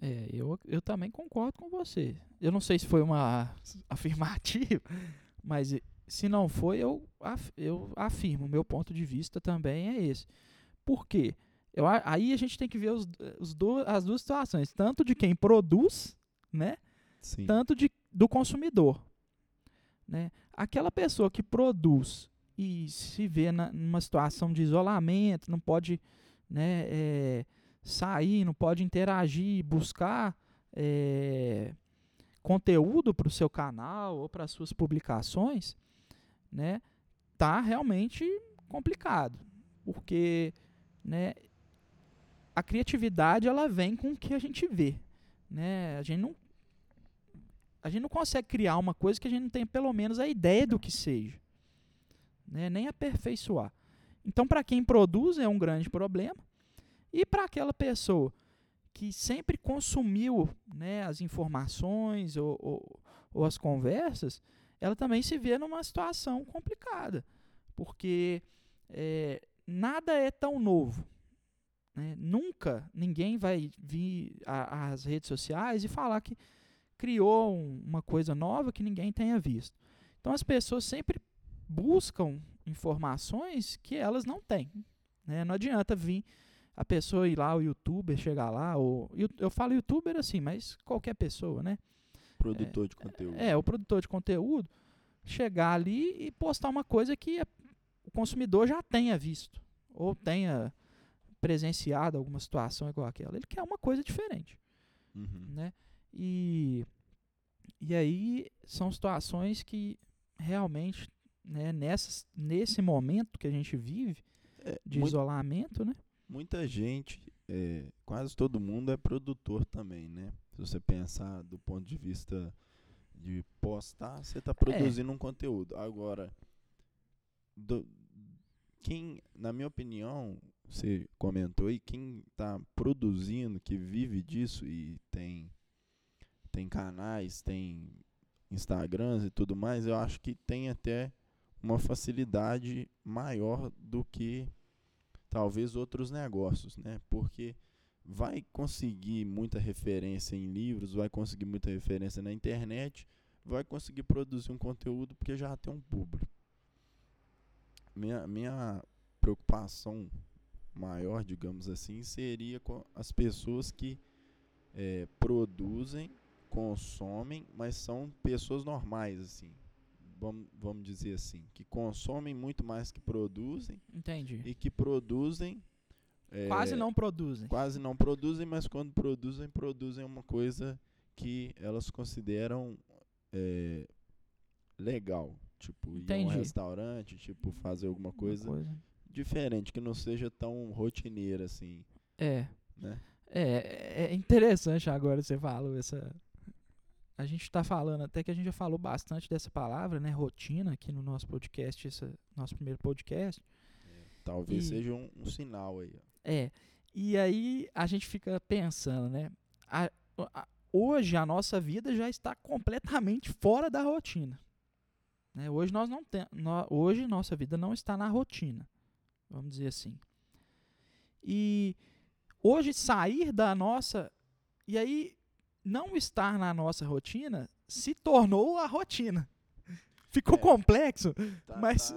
É, eu, eu também concordo com você. Eu não sei se foi uma (laughs) afirmativa, mas se não foi, eu, eu afirmo, meu ponto de vista também é esse. Por quê? Eu, aí a gente tem que ver os, os do, as duas situações, tanto de quem produz, né? Sim. Tanto de, do consumidor. Né? Aquela pessoa que produz e se vê na, numa situação de isolamento, não pode né, é, sair, não pode interagir, buscar é, conteúdo para o seu canal ou para suas publicações, né, tá realmente complicado, porque, né, a criatividade ela vem com o que a gente vê, né? A gente não a gente não consegue criar uma coisa que a gente não tem pelo menos a ideia do que seja, né? Nem aperfeiçoar. Então, para quem produz é um grande problema e para aquela pessoa que sempre consumiu né, as informações ou, ou, ou, as conversas, ela também se vê numa situação complicada, porque é, nada é tão novo. Né? Nunca ninguém vai vir às redes sociais e falar que criou um, uma coisa nova que ninguém tenha visto. Então as pessoas sempre buscam informações que elas não têm. Né? Não adianta vir a pessoa ir lá, o youtuber chegar lá, ou eu falo youtuber assim, mas qualquer pessoa, né? Produtor é, de conteúdo. É, o produtor de conteúdo chegar ali e postar uma coisa que o consumidor já tenha visto, ou tenha presenciado alguma situação igual aquela. Ele quer uma coisa diferente. Uhum. Né? E, e aí são situações que realmente, né, nessas, nesse momento que a gente vive é, de isolamento, né? Muita gente, é, quase todo mundo é produtor também, né? Se você pensar do ponto de vista de postar, você está produzindo é. um conteúdo. Agora, do, quem, na minha opinião, você comentou aí, quem está produzindo, que vive disso e tem, tem canais, tem Instagrams e tudo mais, eu acho que tem até uma facilidade maior do que talvez outros negócios, né? Porque vai conseguir muita referência em livros, vai conseguir muita referência na internet, vai conseguir produzir um conteúdo porque já tem um público. Minha, minha preocupação maior, digamos assim, seria com as pessoas que é, produzem, consomem, mas são pessoas normais, assim. Vamos, vamos dizer assim, que consomem muito mais que produzem. Entendi. E que produzem. É, quase não produzem. Quase não produzem, mas quando produzem, produzem uma coisa que elas consideram é, legal. Tipo, Entendi. ir a um restaurante, tipo, fazer alguma coisa, coisa diferente, que não seja tão rotineira assim. É. Né? É, é interessante agora você falou essa. A gente está falando, até que a gente já falou bastante dessa palavra, né? Rotina, aqui no nosso podcast, esse nosso primeiro podcast. É, talvez e, seja um, um, sinal aí. É. E aí a gente fica pensando, né? A, a, hoje a nossa vida já está completamente fora da rotina. Né? Hoje nós não. No, hoje nossa vida não está na rotina vamos dizer assim. E hoje sair da nossa e aí não estar na nossa rotina se tornou a rotina. (laughs) Ficou é, complexo, tá, mas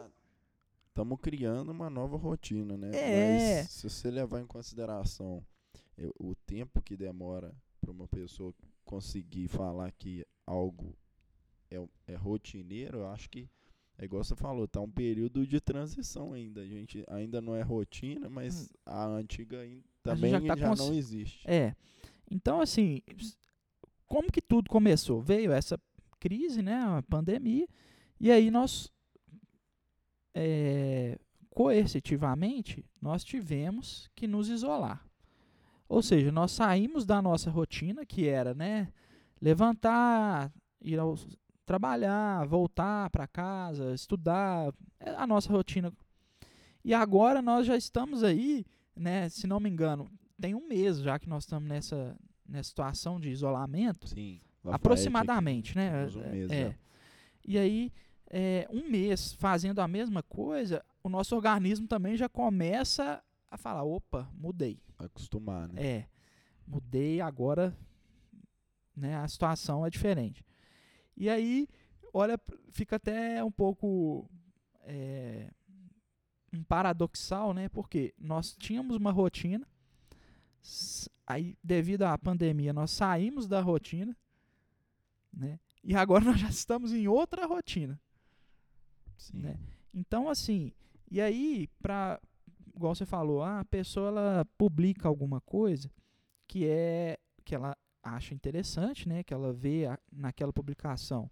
estamos criando uma nova rotina, né? É. Mas se você levar em consideração o tempo que demora para uma pessoa conseguir falar que algo é, é rotineiro, eu acho que é igual você falou, tá um período de transição ainda. A gente ainda não é rotina, mas hum. a antiga também já, tá já não existe. É. Então, assim, como que tudo começou? Veio essa crise, né, a pandemia, e aí nós, é, coercitivamente, nós tivemos que nos isolar. Ou seja, nós saímos da nossa rotina, que era, né, levantar, ir ao trabalhar, voltar para casa, estudar, é a nossa rotina. E agora nós já estamos aí, né, se não me engano, tem um mês já que nós estamos nessa, nessa situação de isolamento. Sim. Aproximadamente, né? Um mês, é. E aí, é, um mês fazendo a mesma coisa, o nosso organismo também já começa a falar, opa, mudei. Acostumar, né? É, mudei, agora né, a situação é diferente. E aí, olha, fica até um pouco é, um paradoxal, né? Porque nós tínhamos uma rotina, aí devido à pandemia nós saímos da rotina, né? E agora (laughs) nós já estamos em outra rotina. Sim. Né? Então, assim, e aí, para igual você falou, ah, a pessoa ela publica alguma coisa que é que ela acha interessante, né, que ela vê a, naquela publicação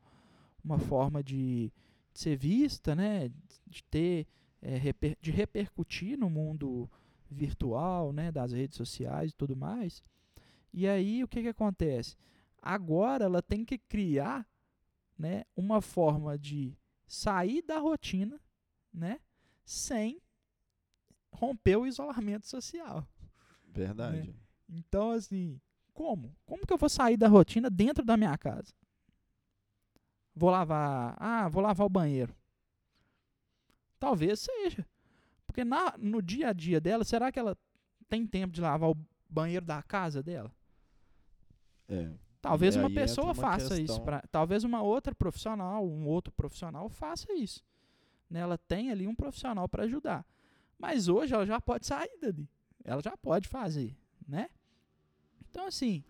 uma forma de, de ser vista, né, de ter é, reper, de repercutir no mundo virtual, né, das redes sociais e tudo mais. E aí o que, que acontece? Agora ela tem que criar, né, uma forma de sair da rotina, né, sem romper o isolamento social. Verdade. Né? Então, assim, como? Como que eu vou sair da rotina dentro da minha casa? Vou lavar. Ah, vou lavar o banheiro. Talvez seja. Porque na, no dia a dia dela, será que ela tem tempo de lavar o banheiro da casa dela? É. Talvez uma pessoa uma faça isso. questão- Pra, talvez uma outra profissional, um outro profissional faça isso. Né? Ela tem ali um profissional para ajudar. Mas hoje ela já pode sair dali. Ela já pode fazer. Né? Então, assim,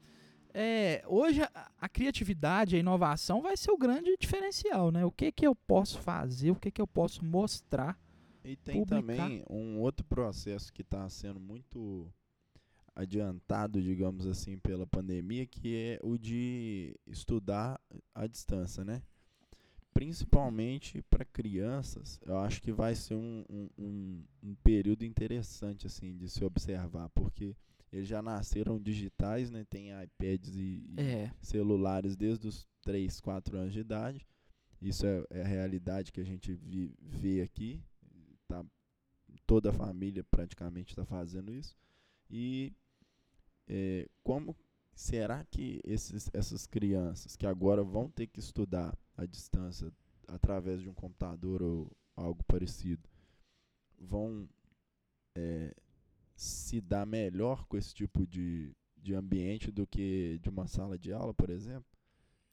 é, hoje a, a criatividade, a inovação vai ser o grande diferencial. Né? O que, que eu posso fazer, o que, que eu posso mostrar. E tem publicar. também um outro processo que está sendo muito adiantado, digamos assim, pela pandemia, que é o de estudar à distância, né? Principalmente para crianças, eu acho que vai ser um, um, um, período interessante assim de se observar, porque eles já nasceram digitais, né? Tem iPads e, e É, celulares desde os 3, 4 anos de idade. Isso é, é a realidade que a gente vi- vê aqui. Tá, toda a família praticamente está fazendo isso. E é, como será que esses, essas crianças que agora vão ter que estudar à distância através de um computador ou algo parecido vão é, se dar melhor com esse tipo de, de ambiente do que de uma sala de aula, por exemplo?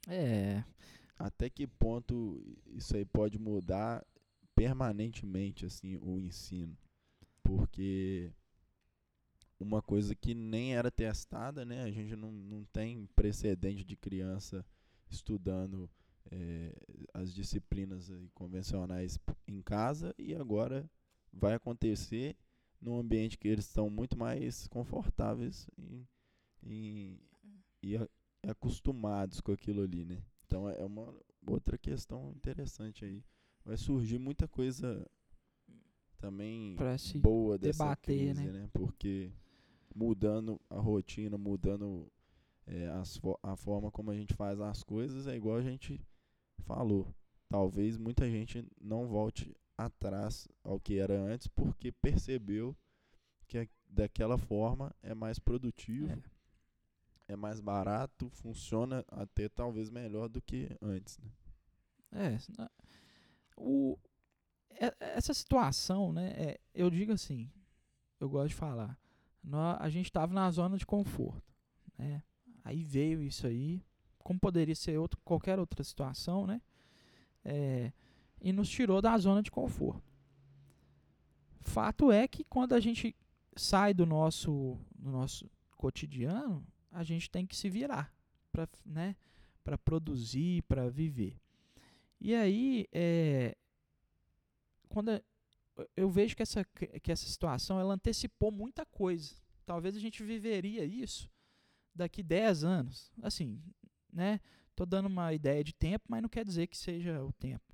é, Até que ponto isso aí pode mudar permanentemente assim o ensino? Porque uma coisa que nem era testada, né? A gente não, não tem precedente de criança estudando eh, as disciplinas convencionais em casa e agora vai acontecer num ambiente que eles estão muito mais confortáveis em, em- e a- acostumados com aquilo ali, né? Então é uma outra questão interessante aí. Vai surgir muita coisa também boa dessa debater, crise, né? né? Porque mudando a rotina, mudando eh, as a forma como a gente faz as coisas, é igual a gente falou. Talvez muita gente não volte atrás ao que era antes porque percebeu que daquela forma é mais produtivo, É. é mais barato, funciona até talvez melhor do que antes, né? É, o, é- essa situação, né? é, eu digo assim, eu gosto de falar, nó- a gente estava na zona de conforto, né? Aí veio isso aí, como poderia ser outro, qualquer outra situação, né? É, e nos tirou da zona de conforto. Fato é que quando a gente sai do nosso, do nosso cotidiano, a gente tem que se virar para né, produzir, para viver. E aí, é, quando eu vejo que essa, que essa situação ela antecipou muita coisa. Talvez a gente viveria isso daqui 10 anos. Assim, né? Tô dando uma ideia de tempo, mas não quer dizer que seja o tempo.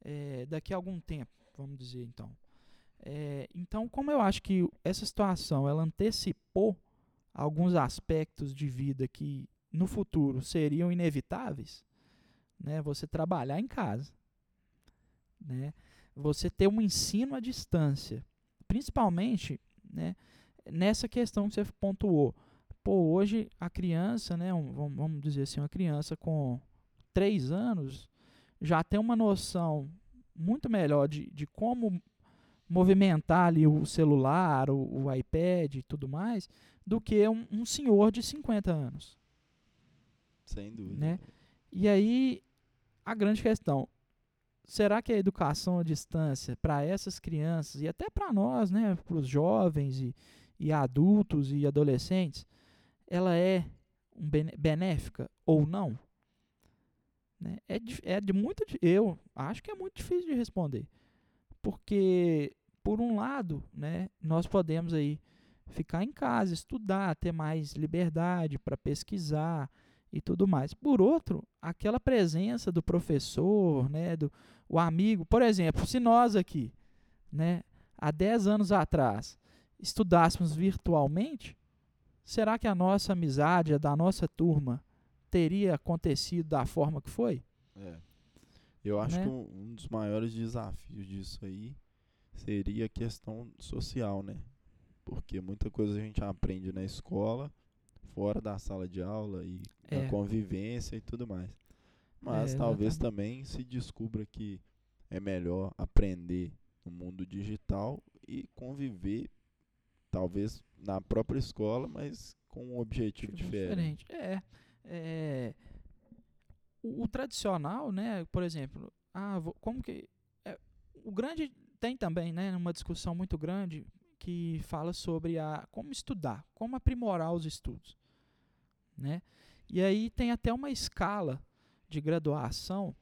É, daqui a algum tempo, vamos dizer então. É, então, como eu acho que essa situação ela antecipou alguns aspectos de vida que no futuro seriam inevitáveis, né? Você trabalhar em casa, né? Você ter um ensino à distância, principalmente, né? Nessa questão que você pontuou, pô, hoje a criança, né? um- vamos dizer assim, uma criança com três anos já tem uma noção muito melhor de, de como movimentar ali o celular, o, o iPad e tudo mais, do que um, um senhor de 50 anos. Sem dúvida. Né? E aí, a grande questão, será que a educação à distância para essas crianças e até para nós, né, para os jovens e, e adultos e adolescentes, ela é um benéfica ou não? Né? É, dif- é de muito, eu acho que é muito difícil de responder, porque por um lado, né, nós podemos aí ficar em casa, estudar, ter mais liberdade para pesquisar e tudo mais. Por outro, aquela presença do professor, né, do o amigo, por exemplo, se nós aqui, né, há 10 anos atrás, estudássemos virtualmente, será que a nossa amizade, a da nossa turma, teria acontecido da forma que foi? É. Eu acho Né? que um, um dos maiores desafios disso aí seria a questão social, né? Porque muita coisa a gente aprende na escola, fora da sala de aula e É. convivência e tudo mais. Mas É, talvez também se descubra que é melhor aprender no mundo digital e conviver, talvez na própria escola, mas com um objetivo diferente. É, é, o, o tradicional, né? Por exemplo, ah, vo- como que é, o grande tem também, né? Uma discussão muito grande que fala sobre a como estudar, como aprimorar os estudos, né? E aí tem até uma escala de graduação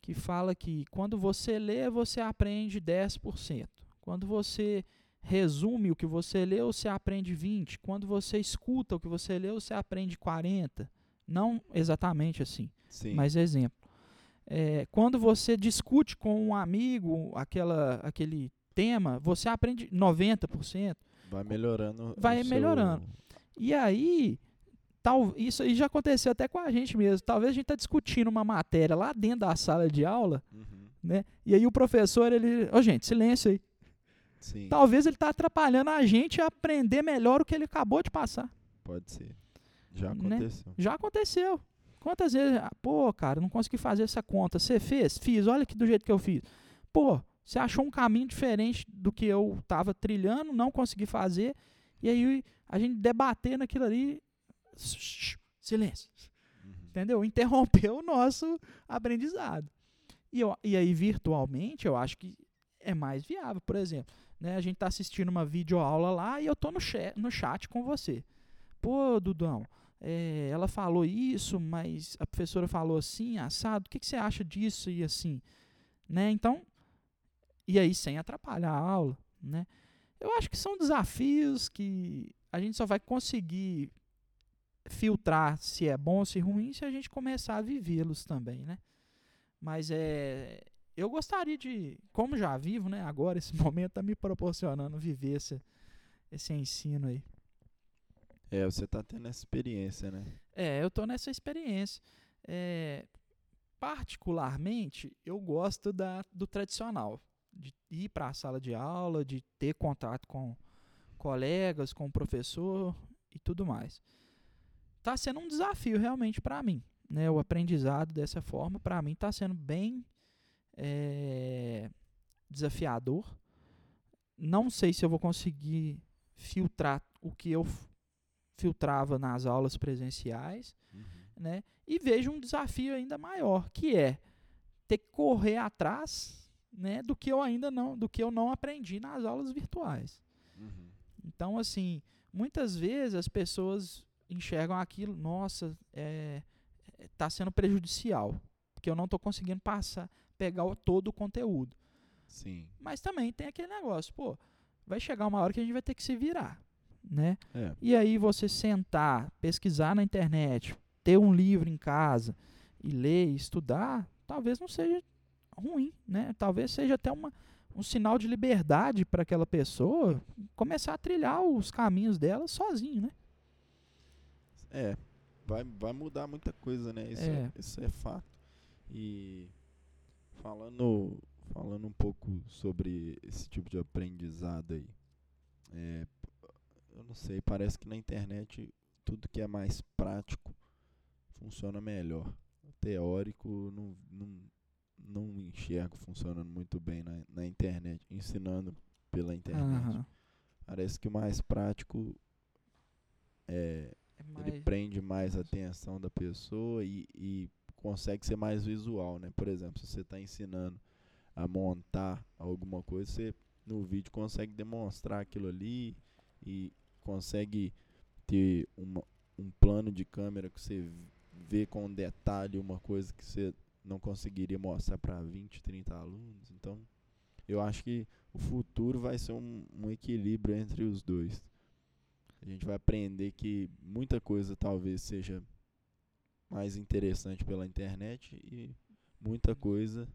que fala que quando você lê, você aprende 10%. Quando você resume o que você leu, você aprende 20. Quando você escuta o que você leu, você aprende 40. Não exatamente assim, Sim. mas exemplo. É, quando você discute com um amigo aquela, aquele tema, você aprende 90%. Vai melhorando. Vai seu- melhorando. E aí, tal, isso aí já aconteceu até com a gente mesmo. Talvez a gente está discutindo uma matéria lá dentro da sala de aula, Uhum. né? E aí o professor, ele. Ô, gente, silêncio aí. Sim, Talvez ele está atrapalhando a gente a aprender melhor o que ele acabou de passar. pode ser. Já Né? aconteceu. Já aconteceu. Quantas vezes, ah, pô, cara, não consegui fazer essa conta. Você fez? Fiz. Olha aqui do jeito que eu fiz. Pô, você achou um caminho diferente do que eu estava trilhando, não consegui fazer. E aí a gente debater naquilo ali. Silêncio. Uhum. Entendeu? Interrompeu o nosso aprendizado. E, eu- e aí, virtualmente, eu acho que é mais viável. Por exemplo, né, a gente está assistindo uma videoaula lá e eu tô no chat, no chat com você. Pô, Dudão, é, ela falou isso, mas a professora falou assim, assado, o que, que você acha disso e assim? Né? Então, e aí sem atrapalhar a aula, né? Eu acho que são desafios que a gente só vai conseguir filtrar se é bom ou se ruim se a gente começar a vivê-los também, né? Mas é, eu gostaria de, como já vivo, né? Agora esse (laughs) momento está me proporcionando viver esse, esse ensino aí. É, você tá tendo essa experiência, né? É, eu tô nessa experiência. É, particularmente, eu gosto da, do tradicional, de ir para a sala de aula, de ter contato com colegas, com o professor e tudo mais. Tá sendo um desafio realmente para mim, né? O aprendizado dessa forma, para mim, está sendo bem é, desafiador. Não sei se eu vou conseguir filtrar o que eu filtrava nas aulas presenciais, né? E vejo um desafio ainda maior, que é ter que correr atrás, né, do que eu ainda não, do que eu não aprendi nas aulas virtuais. Uhum. Então, assim, muitas vezes as pessoas enxergam aquilo, nossa, é, está sendo prejudicial, porque eu não estou conseguindo passar, pegar todo o conteúdo. Sim. Mas também tem aquele negócio, pô, vai chegar uma hora que a gente vai ter que se virar, né? É. E aí você sentar, pesquisar na internet, ter um livro em casa e ler, estudar, talvez não seja ruim, né? Talvez seja até uma, um sinal de liberdade para aquela pessoa começar a trilhar os caminhos dela sozinho, né? É, vai, vai mudar muita coisa, né? Isso é, É. isso é fato. E falando, falando um pouco sobre esse tipo de aprendizado aí, é, eu não sei, parece que na internet tudo que é mais prático funciona melhor. O teórico não, não, não enxergo funcionando muito bem na, na internet, ensinando pela internet. Aham. Parece que o mais prático é, É ele mais- prende mais a atenção da pessoa e, e consegue ser mais visual, né? Por exemplo, se você está ensinando a montar alguma coisa, você no vídeo consegue demonstrar aquilo ali e consegue ter uma, um plano de câmera que você vê com detalhe uma coisa que você não conseguiria mostrar para 20, 30 alunos. Então, eu acho que o futuro vai ser um, um equilíbrio entre os dois. A gente vai aprender que muita coisa talvez seja mais interessante pela internet e muita coisa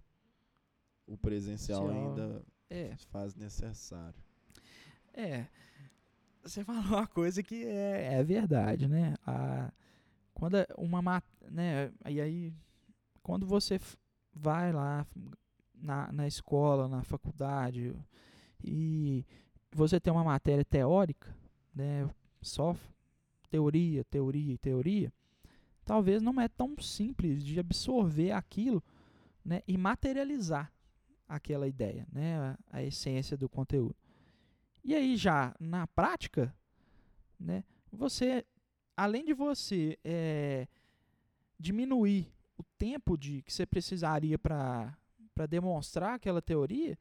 o presencial ainda É, faz necessário. é. Você (laughs) falou uma coisa que é, é verdade, né? A, quando é uma né? E aí, quando você vai lá na, na escola, na faculdade, e você tem uma matéria teórica, né? Só teoria, teoria e teoria, talvez não é tão simples de absorver aquilo, né? E materializar aquela ideia, né? A, essência do conteúdo. E aí já na prática, né? Você, além de você eh, diminuir o tempo de que você precisaria para demonstrar aquela teoria,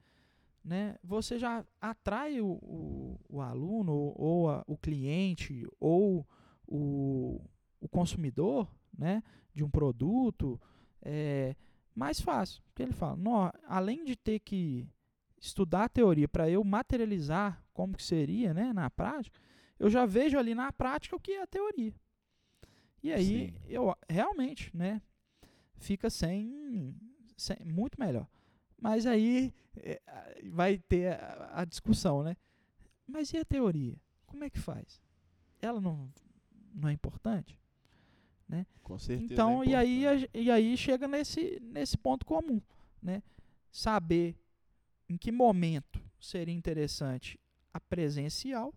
né? Você já atrai o, o, o aluno ou, ou a- o cliente ou o, o consumidor, né? De um produto, é mais fácil. Porque ele fala, "Nó, além de ter que estudar a teoria para eu materializar como que seria, né, na prática, eu já vejo ali na prática o que é a teoria. E aí Sim. eu realmente, né, fica sem, sem muito melhor. Mas aí é, vai ter a, a discussão, né? Mas e a teoria? Como é que faz? Ela não não é importante? Com certeza. Então, é e aí, a- e aí chega nesse, nesse ponto comum, né? Saber em que momento seria interessante a presencial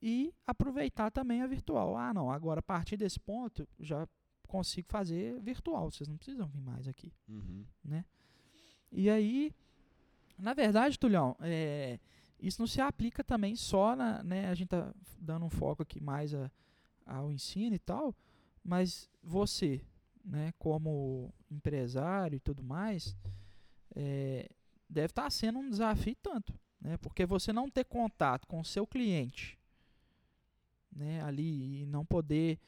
e aproveitar também a virtual. Ah, não, agora a partir desse ponto já consigo fazer virtual, vocês não precisam vir mais aqui. Uhum. E aí, na verdade, Tulhão, é, isso não se aplica também só na, né, a gente tá dando um foco aqui mais a- ao ensino e tal, mas você, né, como empresário e tudo mais, é, deve estar sendo um desafio tanto, né, porque você não ter contato com o seu cliente, né, ali e não poder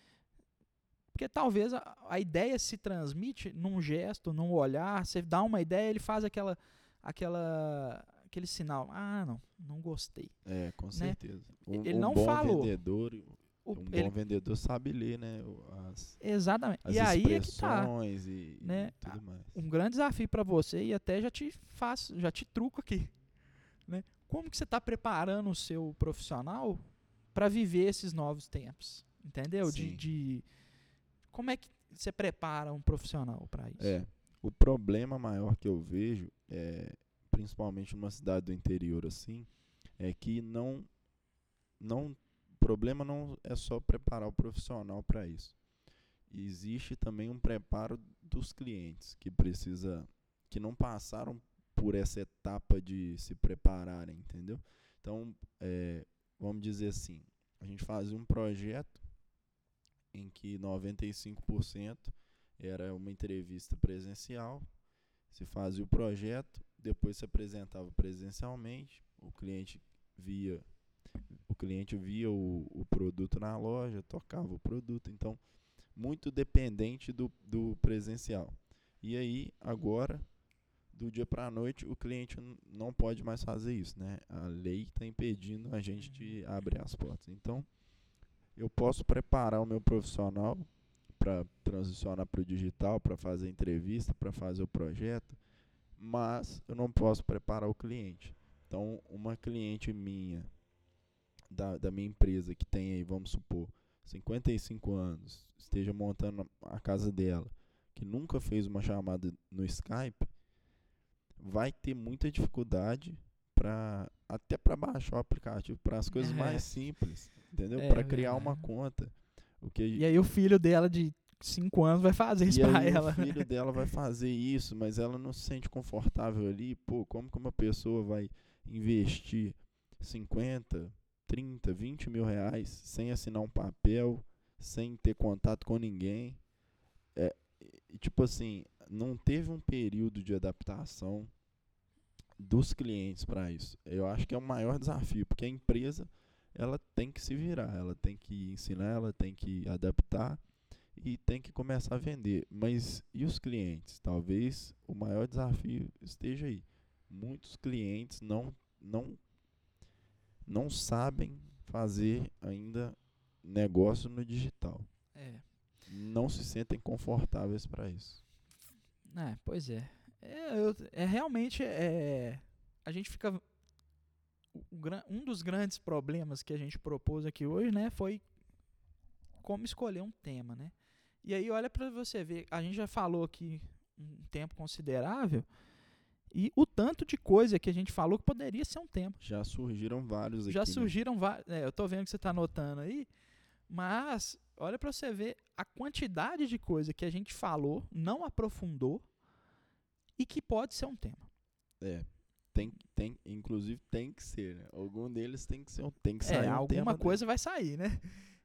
porque talvez a, a ideia se transmite num gesto, num olhar, você dá uma ideia, ele faz aquela aquela aquele sinal, ah, não, não gostei. É, com certeza. Um, Né? Ele um não bom falou. vendedor, O- um ele- bom vendedor sabe ler, né, as, exatamente. as e aí é que tá. e, e né? tudo mais. Um grande desafio para você e até já te faço, já te truco aqui, né? Como que você está preparando o seu profissional para viver esses novos tempos? Entendeu? De, Sim. de como é que você prepara um profissional para isso? É, o problema maior que eu vejo, é, principalmente numa cidade do interior assim, é que não, não, o problema não é só preparar o profissional para isso. Existe também um preparo dos clientes que precisa, que não passaram por essa etapa de se prepararem, entendeu? Então, é, vamos dizer assim, a gente fazia um projeto em que 95% era uma entrevista presencial, se fazia o projeto, depois se apresentava presencialmente, o cliente via o cliente via o, o produto na loja, tocava o produto, então muito dependente do, do presencial. E aí agora do dia para a noite o cliente não pode mais fazer isso, né? A lei está impedindo a gente de abrir as portas. Então eu posso preparar o meu profissional para transicionar para o digital, para fazer entrevista, para fazer o projeto, mas eu não posso preparar o cliente. Então, uma cliente minha, da, da minha empresa, que tem aí, vamos supor, 55 anos, esteja montando a casa dela, que nunca fez uma chamada no Skype, vai ter muita dificuldade para até para baixar o aplicativo, para as coisas É. mais simples, entendeu? É para criar uma conta. O que E aí o filho dela de 5 anos vai fazer isso pra aí ela. o filho (laughs) dela vai fazer isso, mas ela não se sente confortável ali. Pô, como que uma pessoa vai investir 50, 30, 20 mil reais sem assinar um papel, sem ter contato com ninguém? É, tipo assim, não teve um período de adaptação dos clientes para isso. Eu acho que é o maior desafio, porque a empresa ela tem que se virar, ela tem que ensinar, ela tem que adaptar e tem que começar a vender. Mas e os clientes? Talvez o maior desafio esteja aí. Muitos clientes não não não sabem fazer ainda negócio no digital. É. Não se sentem confortáveis para isso. É, pois é. É, eu- é realmente é, a gente fica um dos grandes problemas que a gente propôs aqui hoje, né, foi como escolher um tema, né? E aí olha para você ver, a gente já falou aqui um tempo considerável e o tanto de coisa que a gente falou que poderia ser um tema. Já surgiram vários aqui. Já né? surgiram vários. eu tô vendo que você está anotando aí, mas olha para você ver a quantidade de coisa que a gente falou, não aprofundou e que pode ser um tema. É. Tem, tem, inclusive tem que ser, né? Algum deles tem que ser tem que sair É, um alguma coisa vai sair, né?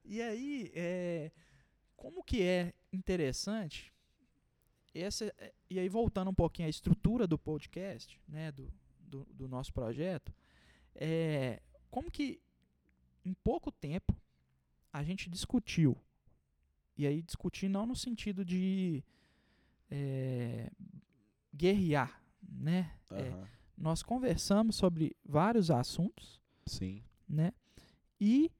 E aí, é, como que é interessante, essa, é, e aí voltando um pouquinho à estrutura do podcast, né, do, do, do nosso projeto, é, como que em pouco tempo a gente discutiu, e aí discutir não no sentido de é, guerrear, né? dele. É. nós conversamos sobre vários assuntos, Sim. né? E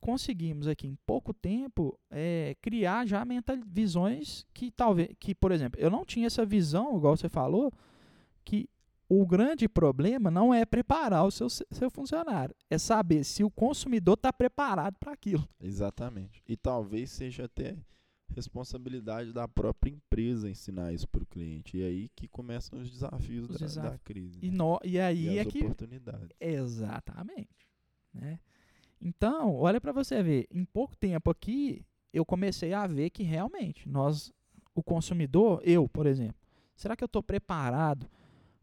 conseguimos aqui em pouco tempo é, criar já mental, visões que talvez, que por exemplo, eu não tinha essa visão, igual você falou, que o grande problema não é preparar o seu, seu funcionário, é saber se o consumidor está preparado para aquilo. Exatamente. E talvez seja até responsabilidade da própria empresa ensinar isso para o cliente. E aí que começam os desafios Os da, desaf- da crise. E, né? nó- e aí E é que. Exatamente. Né? Então, olha para você ver, em pouco tempo aqui, eu comecei a ver que realmente nós, o consumidor, eu, por exemplo, será que eu estou preparado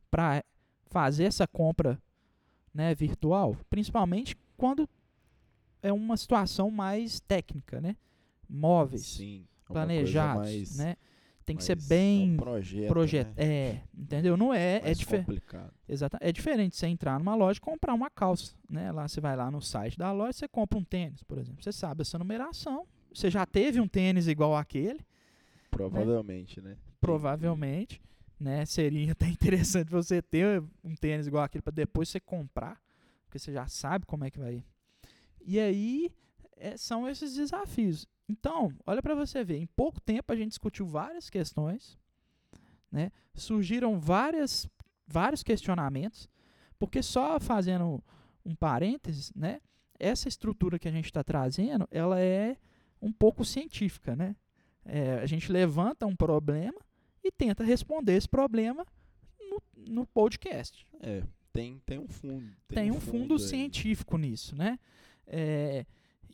para fazer essa compra né, virtual? Principalmente quando é uma situação mais técnica, né? Móveis, Sim. É planejados, mais- né? Tem que ser bem é um projeto, projeto. né? É, entendeu? Não é, é Mais diferente. complicado. Exata, é diferente você entrar numa loja e comprar uma calça, né? Lá você vai lá no site da loja, você compra um tênis, por exemplo. Você sabe essa numeração. Você já teve um tênis igual aquele, Provavelmente, né? provavelmente, né? Seria até (laughs) interessante você ter um tênis igual aquele para depois você comprar, porque você já sabe como é que vai. E aí é, são esses desafios. Então, olha para você ver, em pouco tempo a gente discutiu várias questões, né? Surgiram várias, vários questionamentos, porque só fazendo um parênteses, né? Essa estrutura que a gente está trazendo, ela é um pouco científica, né? É, a gente levanta um problema e tenta responder esse problema no, no podcast É, tem, tem um fundo. tem um fundo aí. científico nisso, né? É,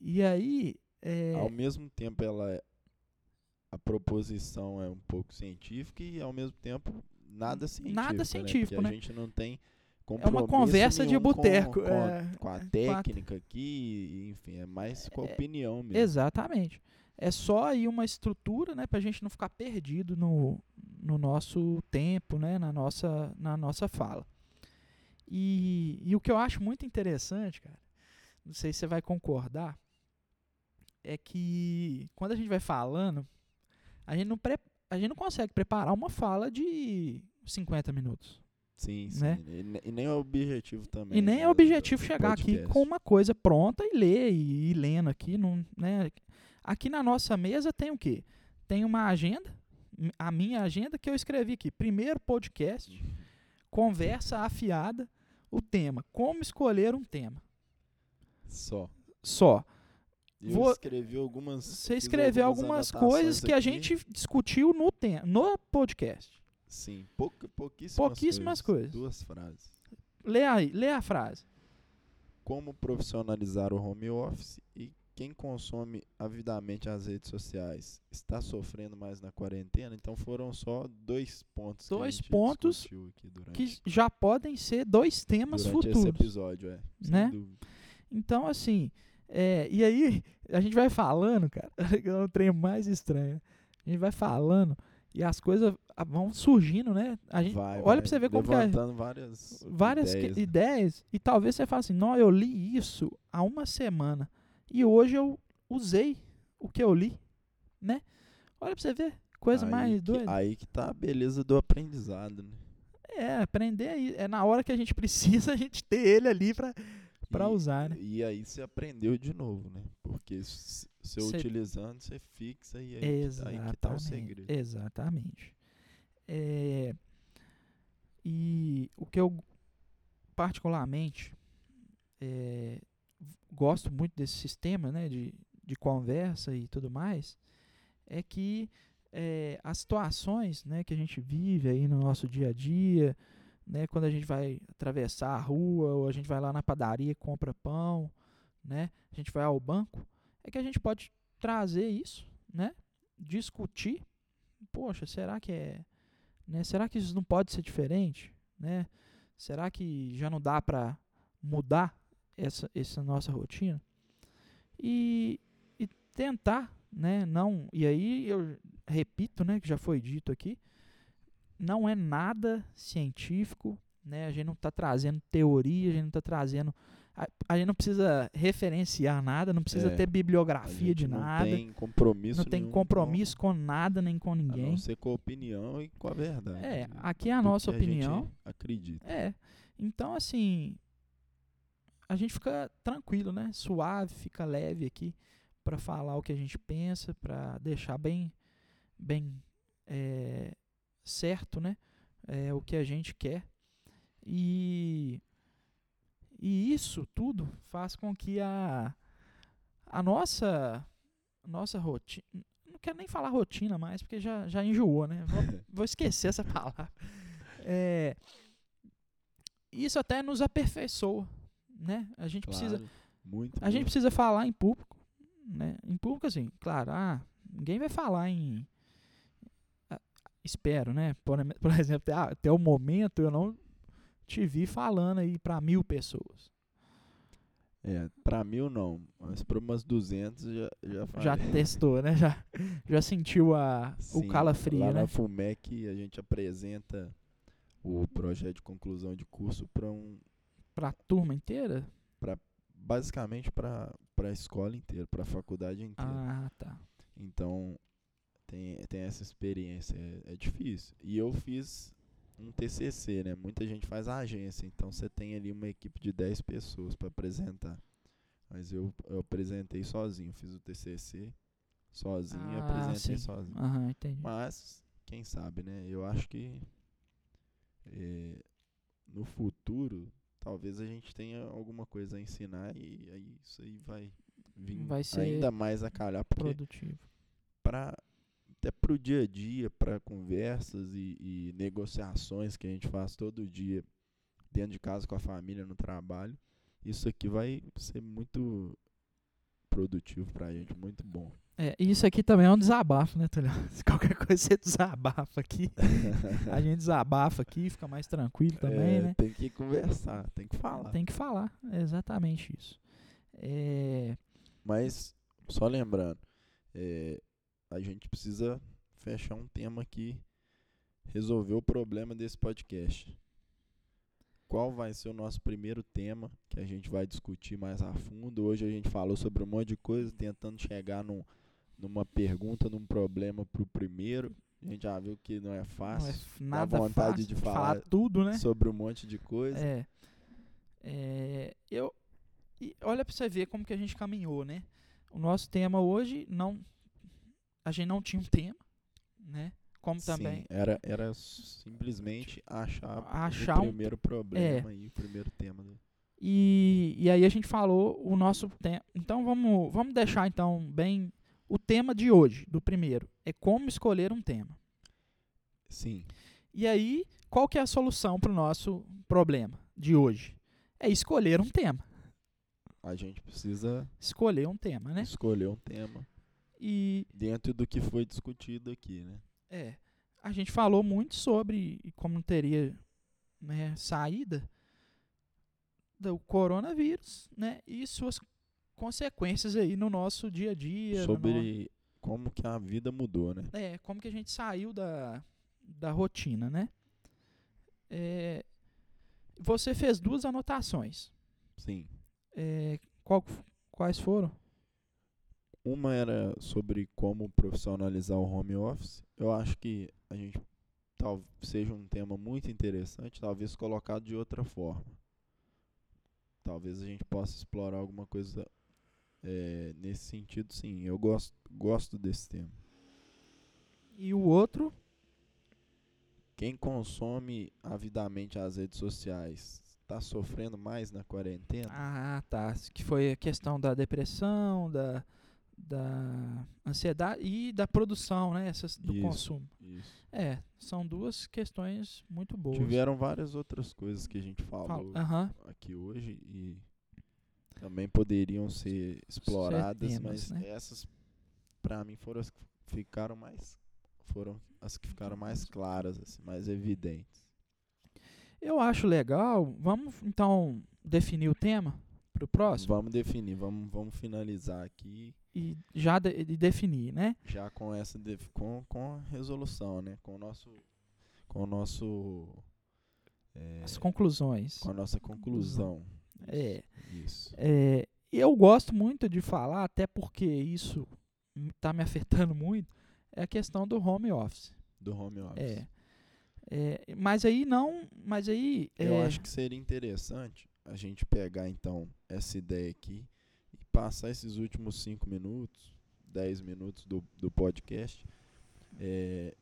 e aí, é, Ao mesmo tempo, ela é- a proposição é um pouco científica e ao mesmo tempo nada científico. Nada né? científico, Porque né? a gente não tem é uma conversa de nenhum com- boteco. Com, é, com a com a- técnica aqui, enfim, é mais com a É, opinião mesmo. Exatamente. É só aí uma estrutura, né, pra gente não ficar perdido no, no nosso tempo, né, na nossa, na nossa fala. E, e o que eu acho muito interessante, cara, não sei se você vai concordar, é que quando a gente vai falando, a gente não, pre, a gente não consegue preparar uma fala de 50 minutos. Sim, sim. né? E, ne- e nem é o objetivo também. E nem né, é objetivo do- do chegar aqui com uma coisa pronta e ler e ir lendo aqui. Não, né? Aqui na nossa mesa tem o quê? Tem uma agenda, a minha agenda que eu escrevi aqui. Primeiro podcast, conversa afiada, o tema. Como escolher um tema. Só. Só. Eu Vou- escrevi algumas. Você escreveu algumas coisas anotações que a aqui. gente discutiu no, tem, no podcast. Sim, pouca, pouquíssimas, Pouquíssimas coisas. Duas frases. Lê aí, lê a frase. Como profissionalizar o home office e quem consome avidamente as redes sociais está sofrendo mais na quarentena? Então foram só dois pontos que a Dois gente pontos discutiu aqui durante, Que já podem ser dois temas durante esse futuros. episódio, é. Né? dúvida. Então, assim, é, e aí a gente vai falando, cara, (laughs) é o trem mais estranho. A gente vai falando e as coisas vão surgindo, né? A gente, Vai, olha vai pra você ver como que é. várias, Várias que- ideias, né? ideias, e talvez você fale assim, não, eu li isso há uma semana e hoje eu usei o que eu li, né? Olha pra você ver, coisa aí mais que, doida. Aí que tá a beleza do aprendizado, né? É, aprender aí. É na hora que a gente (laughs) precisa a gente ter ele ali pra, para E- usar, né? E aí você aprendeu de novo, né? Porque você Cê- utilizando, você fixa e aí, que- aí que tá o segredo. Exatamente. É, e o que eu particularmente é, gosto muito desse sistema né, de, de conversa e tudo mais é que é, as situações né, que a gente vive aí no nosso dia a dia, né, quando a gente vai atravessar a rua ou a gente vai lá na padaria compra pão, né, a gente vai ao banco, é que a gente pode trazer isso, né, discutir, poxa, será que é, né, será que isso não pode ser diferente, né? Será que já não dá para mudar essa essa nossa rotina? E, e tentar, né, não, e aí eu repito, né, que já foi dito aqui, não é nada científico, né? A gente não está trazendo teoria, a gente não está trazendo a, a gente não precisa referenciar nada, não precisa É, ter bibliografia de não nada tem compromisso não tem compromisso com nada nem com com, a ninguém. não ser com a opinião e com a verdade. É, aqui é a nossa que a opinião. acredita. É. Então, assim, a gente fica tranquilo, né? Suave, fica leve aqui para falar o que a gente pensa, para deixar bem, bem é, certo, né? É, o que a gente quer. E, e isso tudo faz com que a, a nossa, nossa rotina. Não quero nem falar rotina mais, porque já, já enjoou, né? Vou, (laughs) vou esquecer essa palavra. É, isso até nos aperfeiçoa, né? A gente precisa, Claro, muito. a gente precisa falar em público, né? Em público assim, claro, ah, ninguém vai falar em espero, né? Por, por (laughs) exemplo, até, ah, até o momento eu não te vi falando aí para mil pessoas. É, pra mil não, mas pra umas 200 já já Já (laughs) testou, né? Já, já sentiu a, o Sim, calafrio, lá né? na FUMEC a gente apresenta o projeto de conclusão de curso para um Pra turma inteira? basicamente para para a escola inteira, para a faculdade inteira. Ah, tá. Então tem, tem essa experiência, é, é difícil. E eu fiz um TCC, né? Muita gente faz a agência, então você tem ali uma equipe de 10 pessoas para apresentar. Mas eu, eu apresentei sozinho, fiz o TCC sozinho e Ah, apresentei sim. sozinho. Aham, entendi. Mas, quem sabe, né? Eu acho que eh, no futuro, talvez a gente tenha alguma coisa a ensinar e aí isso aí vai vir Vai ainda mais a calhar, porque Produtivo. para até pro dia a dia, para conversas e, e negociações que a gente faz todo dia dentro de casa com a família, no trabalho, isso aqui vai ser muito produtivo pra gente, muito bom. É, e isso aqui também é um desabafo, né, Tulio? (laughs) Se qualquer coisa você desabafa aqui. (laughs) A gente desabafa aqui, fica mais tranquilo também, É, né? Tem que conversar, tem que falar. Tem que falar, é exatamente isso. É, Mas, só lembrando, é, a gente precisa fechar um tema aqui, resolver o problema desse podcast. Qual vai ser o nosso primeiro tema que a gente vai discutir mais a fundo? Hoje a gente falou sobre um monte de coisa, tentando chegar num, numa pergunta, num problema pro primeiro. A gente já viu que não é não fácil. é f- nada vontade fácil de falar, falar tudo, né? Sobre um monte de coisa. É, é, eu, e olha pra você ver como que a gente caminhou, né? O nosso tema hoje não, a gente não tinha um tema, né? Como também Sim, era, era simplesmente achar, Achar o um- primeiro problema e o primeiro tema. do- E, e aí a gente falou o nosso tema. Então vamos, vamos deixar então bem o tema de hoje, do primeiro, é como escolher um tema. Sim, E aí, qual que é a solução para o nosso problema de hoje? É escolher um tema. a gente precisa Escolher um tema, né? escolher um tema E dentro do que foi discutido aqui, né? é, a gente falou muito sobre como não teria né, saída do coronavírus, né? E suas consequências aí no nosso dia a dia. no no- Sobre como que a vida mudou, né? É, como que a gente saiu da, da rotina, né? É, você fez duas anotações. Sim. É, qual- quais foram? Uma era sobre como profissionalizar o home office. Eu acho que a gente tal seja um tema muito interessante, talvez colocado de outra forma. talvez a gente possa explorar alguma coisa é, nesse sentido, sim. Eu gosto, gosto desse tema. E o outro, Quem consome avidamente as redes sociais está sofrendo mais na quarentena? ah, tá, que foi a questão da depressão, da, da ansiedade e da produção, né, essas, do Isso. consumo. Isso. É, são duas questões muito boas. Tiveram várias outras coisas que a gente Fal- falou Aham, aqui hoje e também poderiam ser exploradas, temas, mas né? essas para mim foram as que ficaram mais foram as que ficaram mais claras, assim, mais evidentes. Eu acho legal. Vamos então definir o tema para o próximo Vamos definir, vamos, vamos finalizar aqui e já de- e definir, né? já com essa com, com a resolução, né? Com o nosso com o nosso é, As conclusões. com a nossa conclusão. É, Isso. é, eu gosto muito de falar, até porque isso está me (laughs) afetando muito, é a questão do home office. Do home office. É, é, mas aí não, mas aí Eu é, acho que seria interessante a gente pegar então essa ideia aqui passar esses últimos 5 minutos, 10 minutos do, do podcast, é,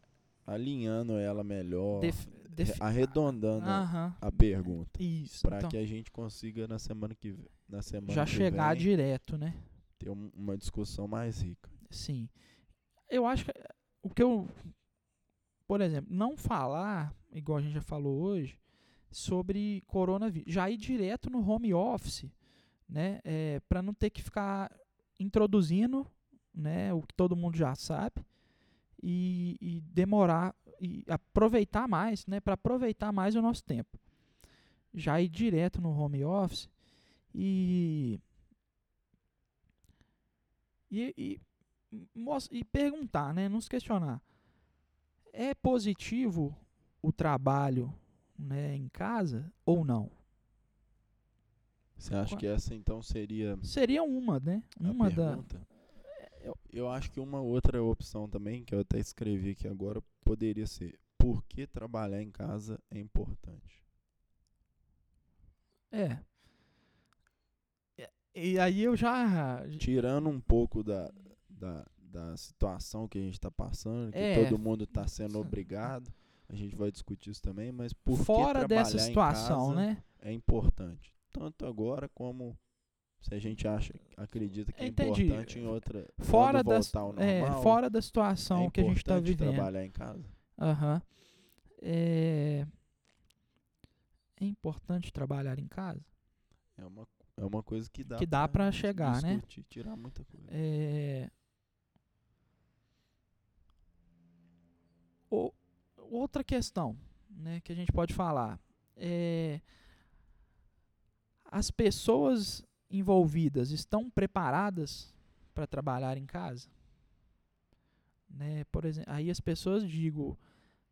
alinhando ela melhor, def- def- arredondando a- Aham, a pergunta, isso. para então, que a gente consiga na semana que ve- na semana já chegar vem, direto, né? ter um- uma discussão mais rica. Sim. Eu acho que o que eu, por exemplo, não falar, igual a gente já falou hoje, sobre coronavírus, já ir direto no home office, né, é, para não ter que ficar introduzindo, né, o que todo mundo já sabe e, e demorar e aproveitar mais, né, para aproveitar mais o nosso tempo. Já ir direto no home office e e, e, e perguntar, né, nos questionar. É positivo o trabalho, né, em casa ou não? Você acha Qua- que essa então seria Seria uma, né? Uma da pergunta? Eu acho que uma outra opção também, que eu até escrevi aqui agora, poderia ser: por que trabalhar em casa é importante? é. E- E aí eu já Tirando um pouco da, da, da situação que a gente está passando, que É. todo mundo está sendo obrigado, a gente vai discutir isso também, mas por fora que dessa trabalhar em situação, casa né? é importante? Tanto agora como se a gente acha, acredita que é Entendi. importante em outra. Fora da é, normal, fora da situação é que a gente está vivendo. trabalhar em casa. Aham. É... é importante trabalhar em casa. É uma, é uma coisa que dá Que dá pra chegar, né? discutir, tirar muita coisa. É... O- Outra questão né, que a gente pode falar é as pessoas envolvidas estão preparadas para trabalhar em casa? Né, por exemplo, aí as pessoas digo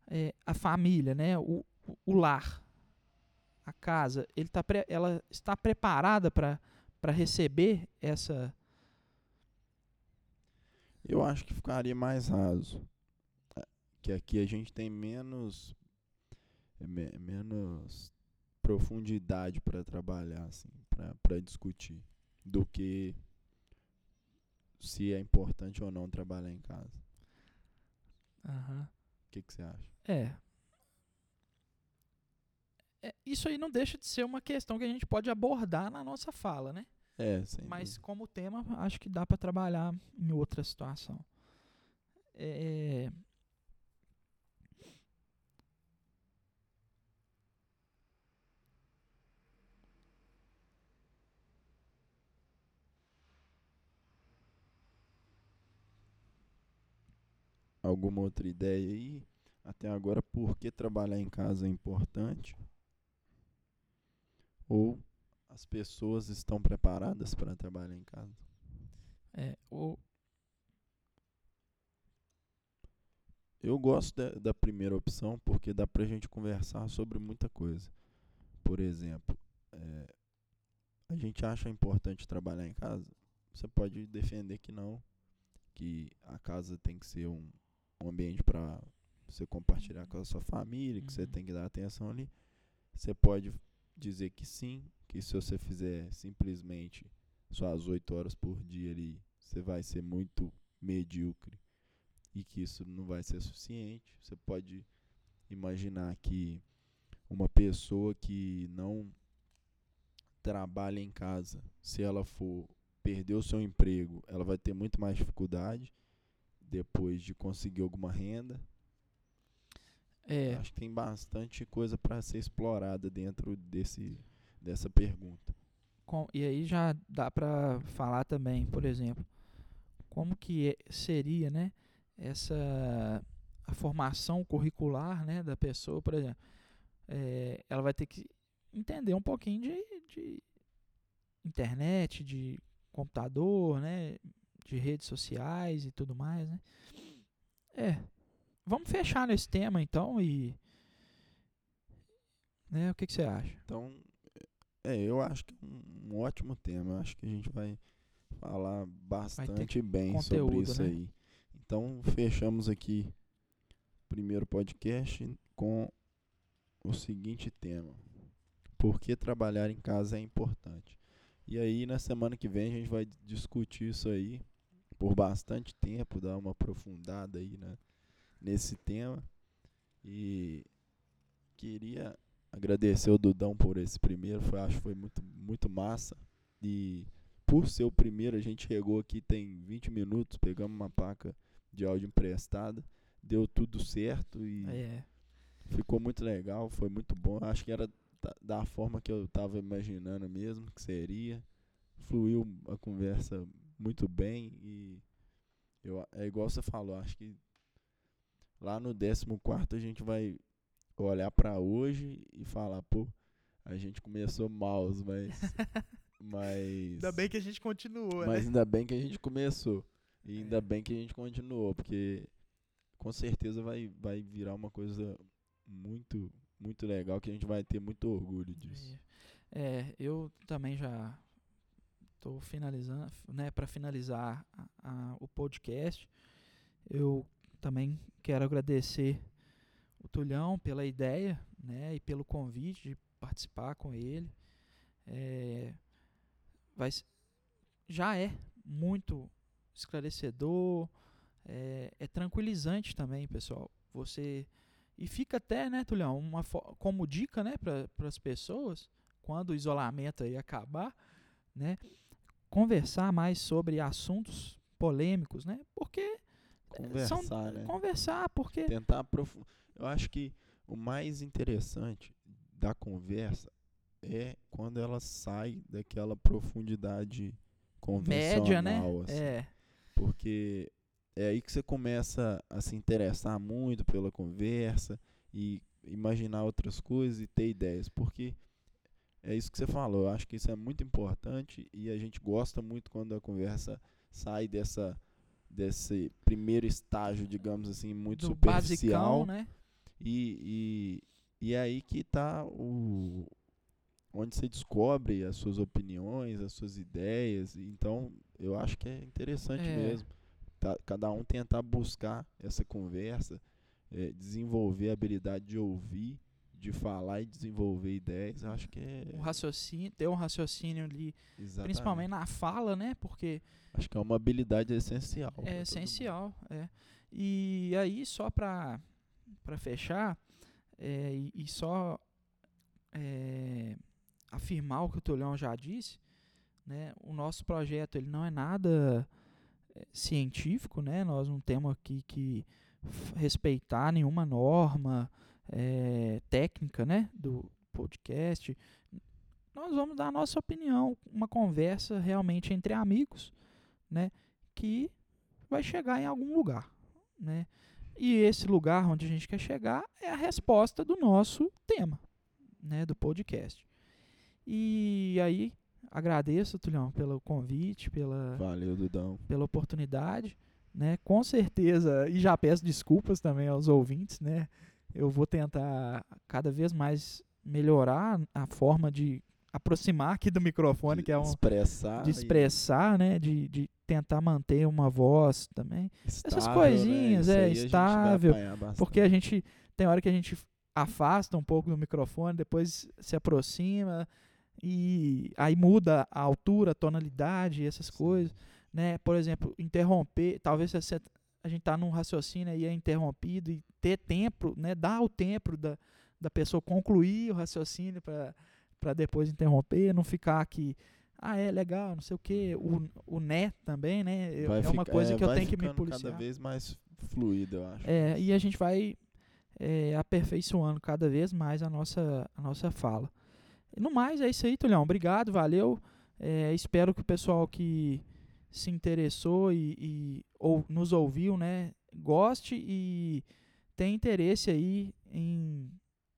é, a família, né, o, o- lar, a casa, ele tá pre- ela está preparada para para receber essa Eu acho que ficaria mais raso. É, Que aqui a gente tem menos é, me- menos profundidade para trabalhar assim, para discutir do que se é importante ou não trabalhar em casa. Aham. O que que você acha? É. É, Isso aí não deixa de ser uma questão que a gente pode abordar na nossa fala, né? É, sem Mas dúvida. como tema, acho que dá para trabalhar em outra situação. É, alguma outra ideia aí? Até agora, por que trabalhar em casa é importante? Ou as pessoas estão preparadas para trabalhar em casa? é, o, Eu gosto da, da primeira opção porque dá pra gente conversar sobre muita coisa. Por exemplo, eh, a gente acha importante trabalhar em casa? Você pode defender que não, que a casa tem que ser um, um ambiente para você compartilhar com a sua família, que você Uhum. tem que dar atenção ali. Você pode dizer que sim, que se você fizer simplesmente suas oito horas por dia ali, você vai ser muito medíocre e que isso não vai ser suficiente. Você pode imaginar que uma pessoa que não trabalha em casa, se ela for perder o seu emprego, ela vai ter muito mais dificuldade depois de conseguir alguma renda. É, Acho que tem bastante coisa para ser explorada dentro desse, dessa pergunta. com- e aí já dá para falar também, por exemplo, como que é- seria, né, essa a formação curricular, né, da pessoa, por exemplo, é, ela vai ter que entender um pouquinho de, de internet, de computador, né, de redes sociais e tudo mais, né? É, vamos fechar nesse tema então e, né, o que que você acha? Então, é, eu acho que é um, ótimo tema. Eu acho que a gente vai falar bastante bem sobre conteúdo, isso né? aí. Então, fechamos aqui o primeiro podcast com o seguinte tema: Por que trabalhar em casa é importante? E aí, na semana que vem, a gente vai discutir isso aí por bastante tempo, dar uma aprofundada aí né, nesse tema. E queria agradecer o Dudão por esse primeiro, foi, acho que foi muito, muito massa. E por ser o primeiro, a gente chegou aqui tem 20 minutos, pegamos uma placa de áudio emprestada, deu tudo certo e É, ficou muito legal, foi muito bom. Acho que era da, da forma que eu estava imaginando mesmo que seria. Fluiu a conversa muito bem e eu, é igual você falou, acho que lá no 14 a gente vai olhar para hoje e falar, pô, a gente começou mal, mas (laughs) mas Ainda bem que a gente continuou, mas né? ainda bem que a gente começou. E ainda É. bem que a gente continuou, porque com certeza vai, vai virar uma coisa muito, muito legal que a gente vai ter muito orgulho disso. É, eu também já estou finalizando, né, para finalizar a- a- o podcast. Eu também quero agradecer o Tulhão pela ideia, né, e pelo convite de participar com ele. É, vai, já é muito esclarecedor, é, é tranquilizante também, pessoal. Você e fica até, né, Tulhão, uma como dica, né, para as pessoas quando o isolamento aí acabar, né, conversar mais sobre assuntos polêmicos, né? Porque eh, Conversar, são né? conversar, porque Tentar aprofundar. Eu acho que o mais interessante da conversa é quando ela sai daquela profundidade convencional. média, né? assim. É, porque é aí que você começa a se interessar muito pela conversa e imaginar outras coisas e ter ideias, porque é isso que você falou, eu acho que isso é muito importante e a gente gosta muito quando a conversa sai dessa desse primeiro estágio, digamos assim, muito do superficial basicão, né? e, e, e é aí que está o onde você descobre as suas opiniões, as suas ideias. Então, eu acho que é interessante É. mesmo. Tá- cada um tentar buscar essa conversa, eh, desenvolver a habilidade de ouvir, de falar e desenvolver ideias. Acho que é O raciocínio, ter um raciocínio ali, exatamente. principalmente na fala, né? Porque Acho que é uma habilidade essencial. é essencial, é. E aí só para fechar é, e, e só é, afirmar o que o Tulhão já disse, né? O nosso projeto ele não é nada é, científico, né? Nós não temos aqui que respeitar nenhuma norma é, técnica, né? Do podcast. Nós vamos dar a nossa opinião, uma conversa realmente entre amigos, né? Que vai chegar em algum lugar, né? E esse lugar onde a gente quer chegar é a resposta do nosso tema, né, do podcast. E aí agradeço, Tulhão, pelo convite, pela, Valeu, Dudão. pela oportunidade, né? Com certeza, e já peço desculpas também aos ouvintes, né? Eu vou tentar cada vez mais melhorar a forma de aproximar aqui do microfone, De que é um expressar, de e expressar, né? De, de tentar manter uma voz também. estável, coisinhas, né? é, a gente vai estável, bastante. Porque a gente tem hora que a gente afasta um pouco do microfone, depois se aproxima e aí muda a altura, a tonalidade, essas coisas, né? Por exemplo, interromper, talvez você, a gente tá num raciocínio e é interrompido e ter tempo, né? Dar o tempo da, da pessoa concluir o raciocínio para depois interromper, não ficar aqui ah, é legal, não sei o que, o, o né também, né? Vai é uma coisa é, que eu tenho que me policiar. cada vez mais fluido, eu acho. É, e a gente vai é, aperfeiçoando cada vez mais a nossa, a nossa fala. No mais, é isso aí, Tulhão. Obrigado, valeu. É, espero que o pessoal que se interessou e, e- ou nos ouviu, né, goste e tenha interesse aí em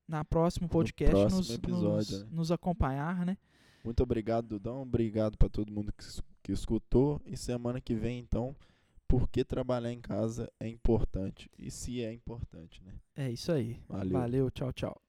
na próximo podcast próximo nos, episódio, nos, né? nos acompanhar, né? Muito obrigado, Dudão. Obrigado para todo mundo que, que escutou. E semana que vem, então, por que trabalhar em casa é importante? E se é importante, né? É isso aí. Valeu. Valeu tchau, tchau.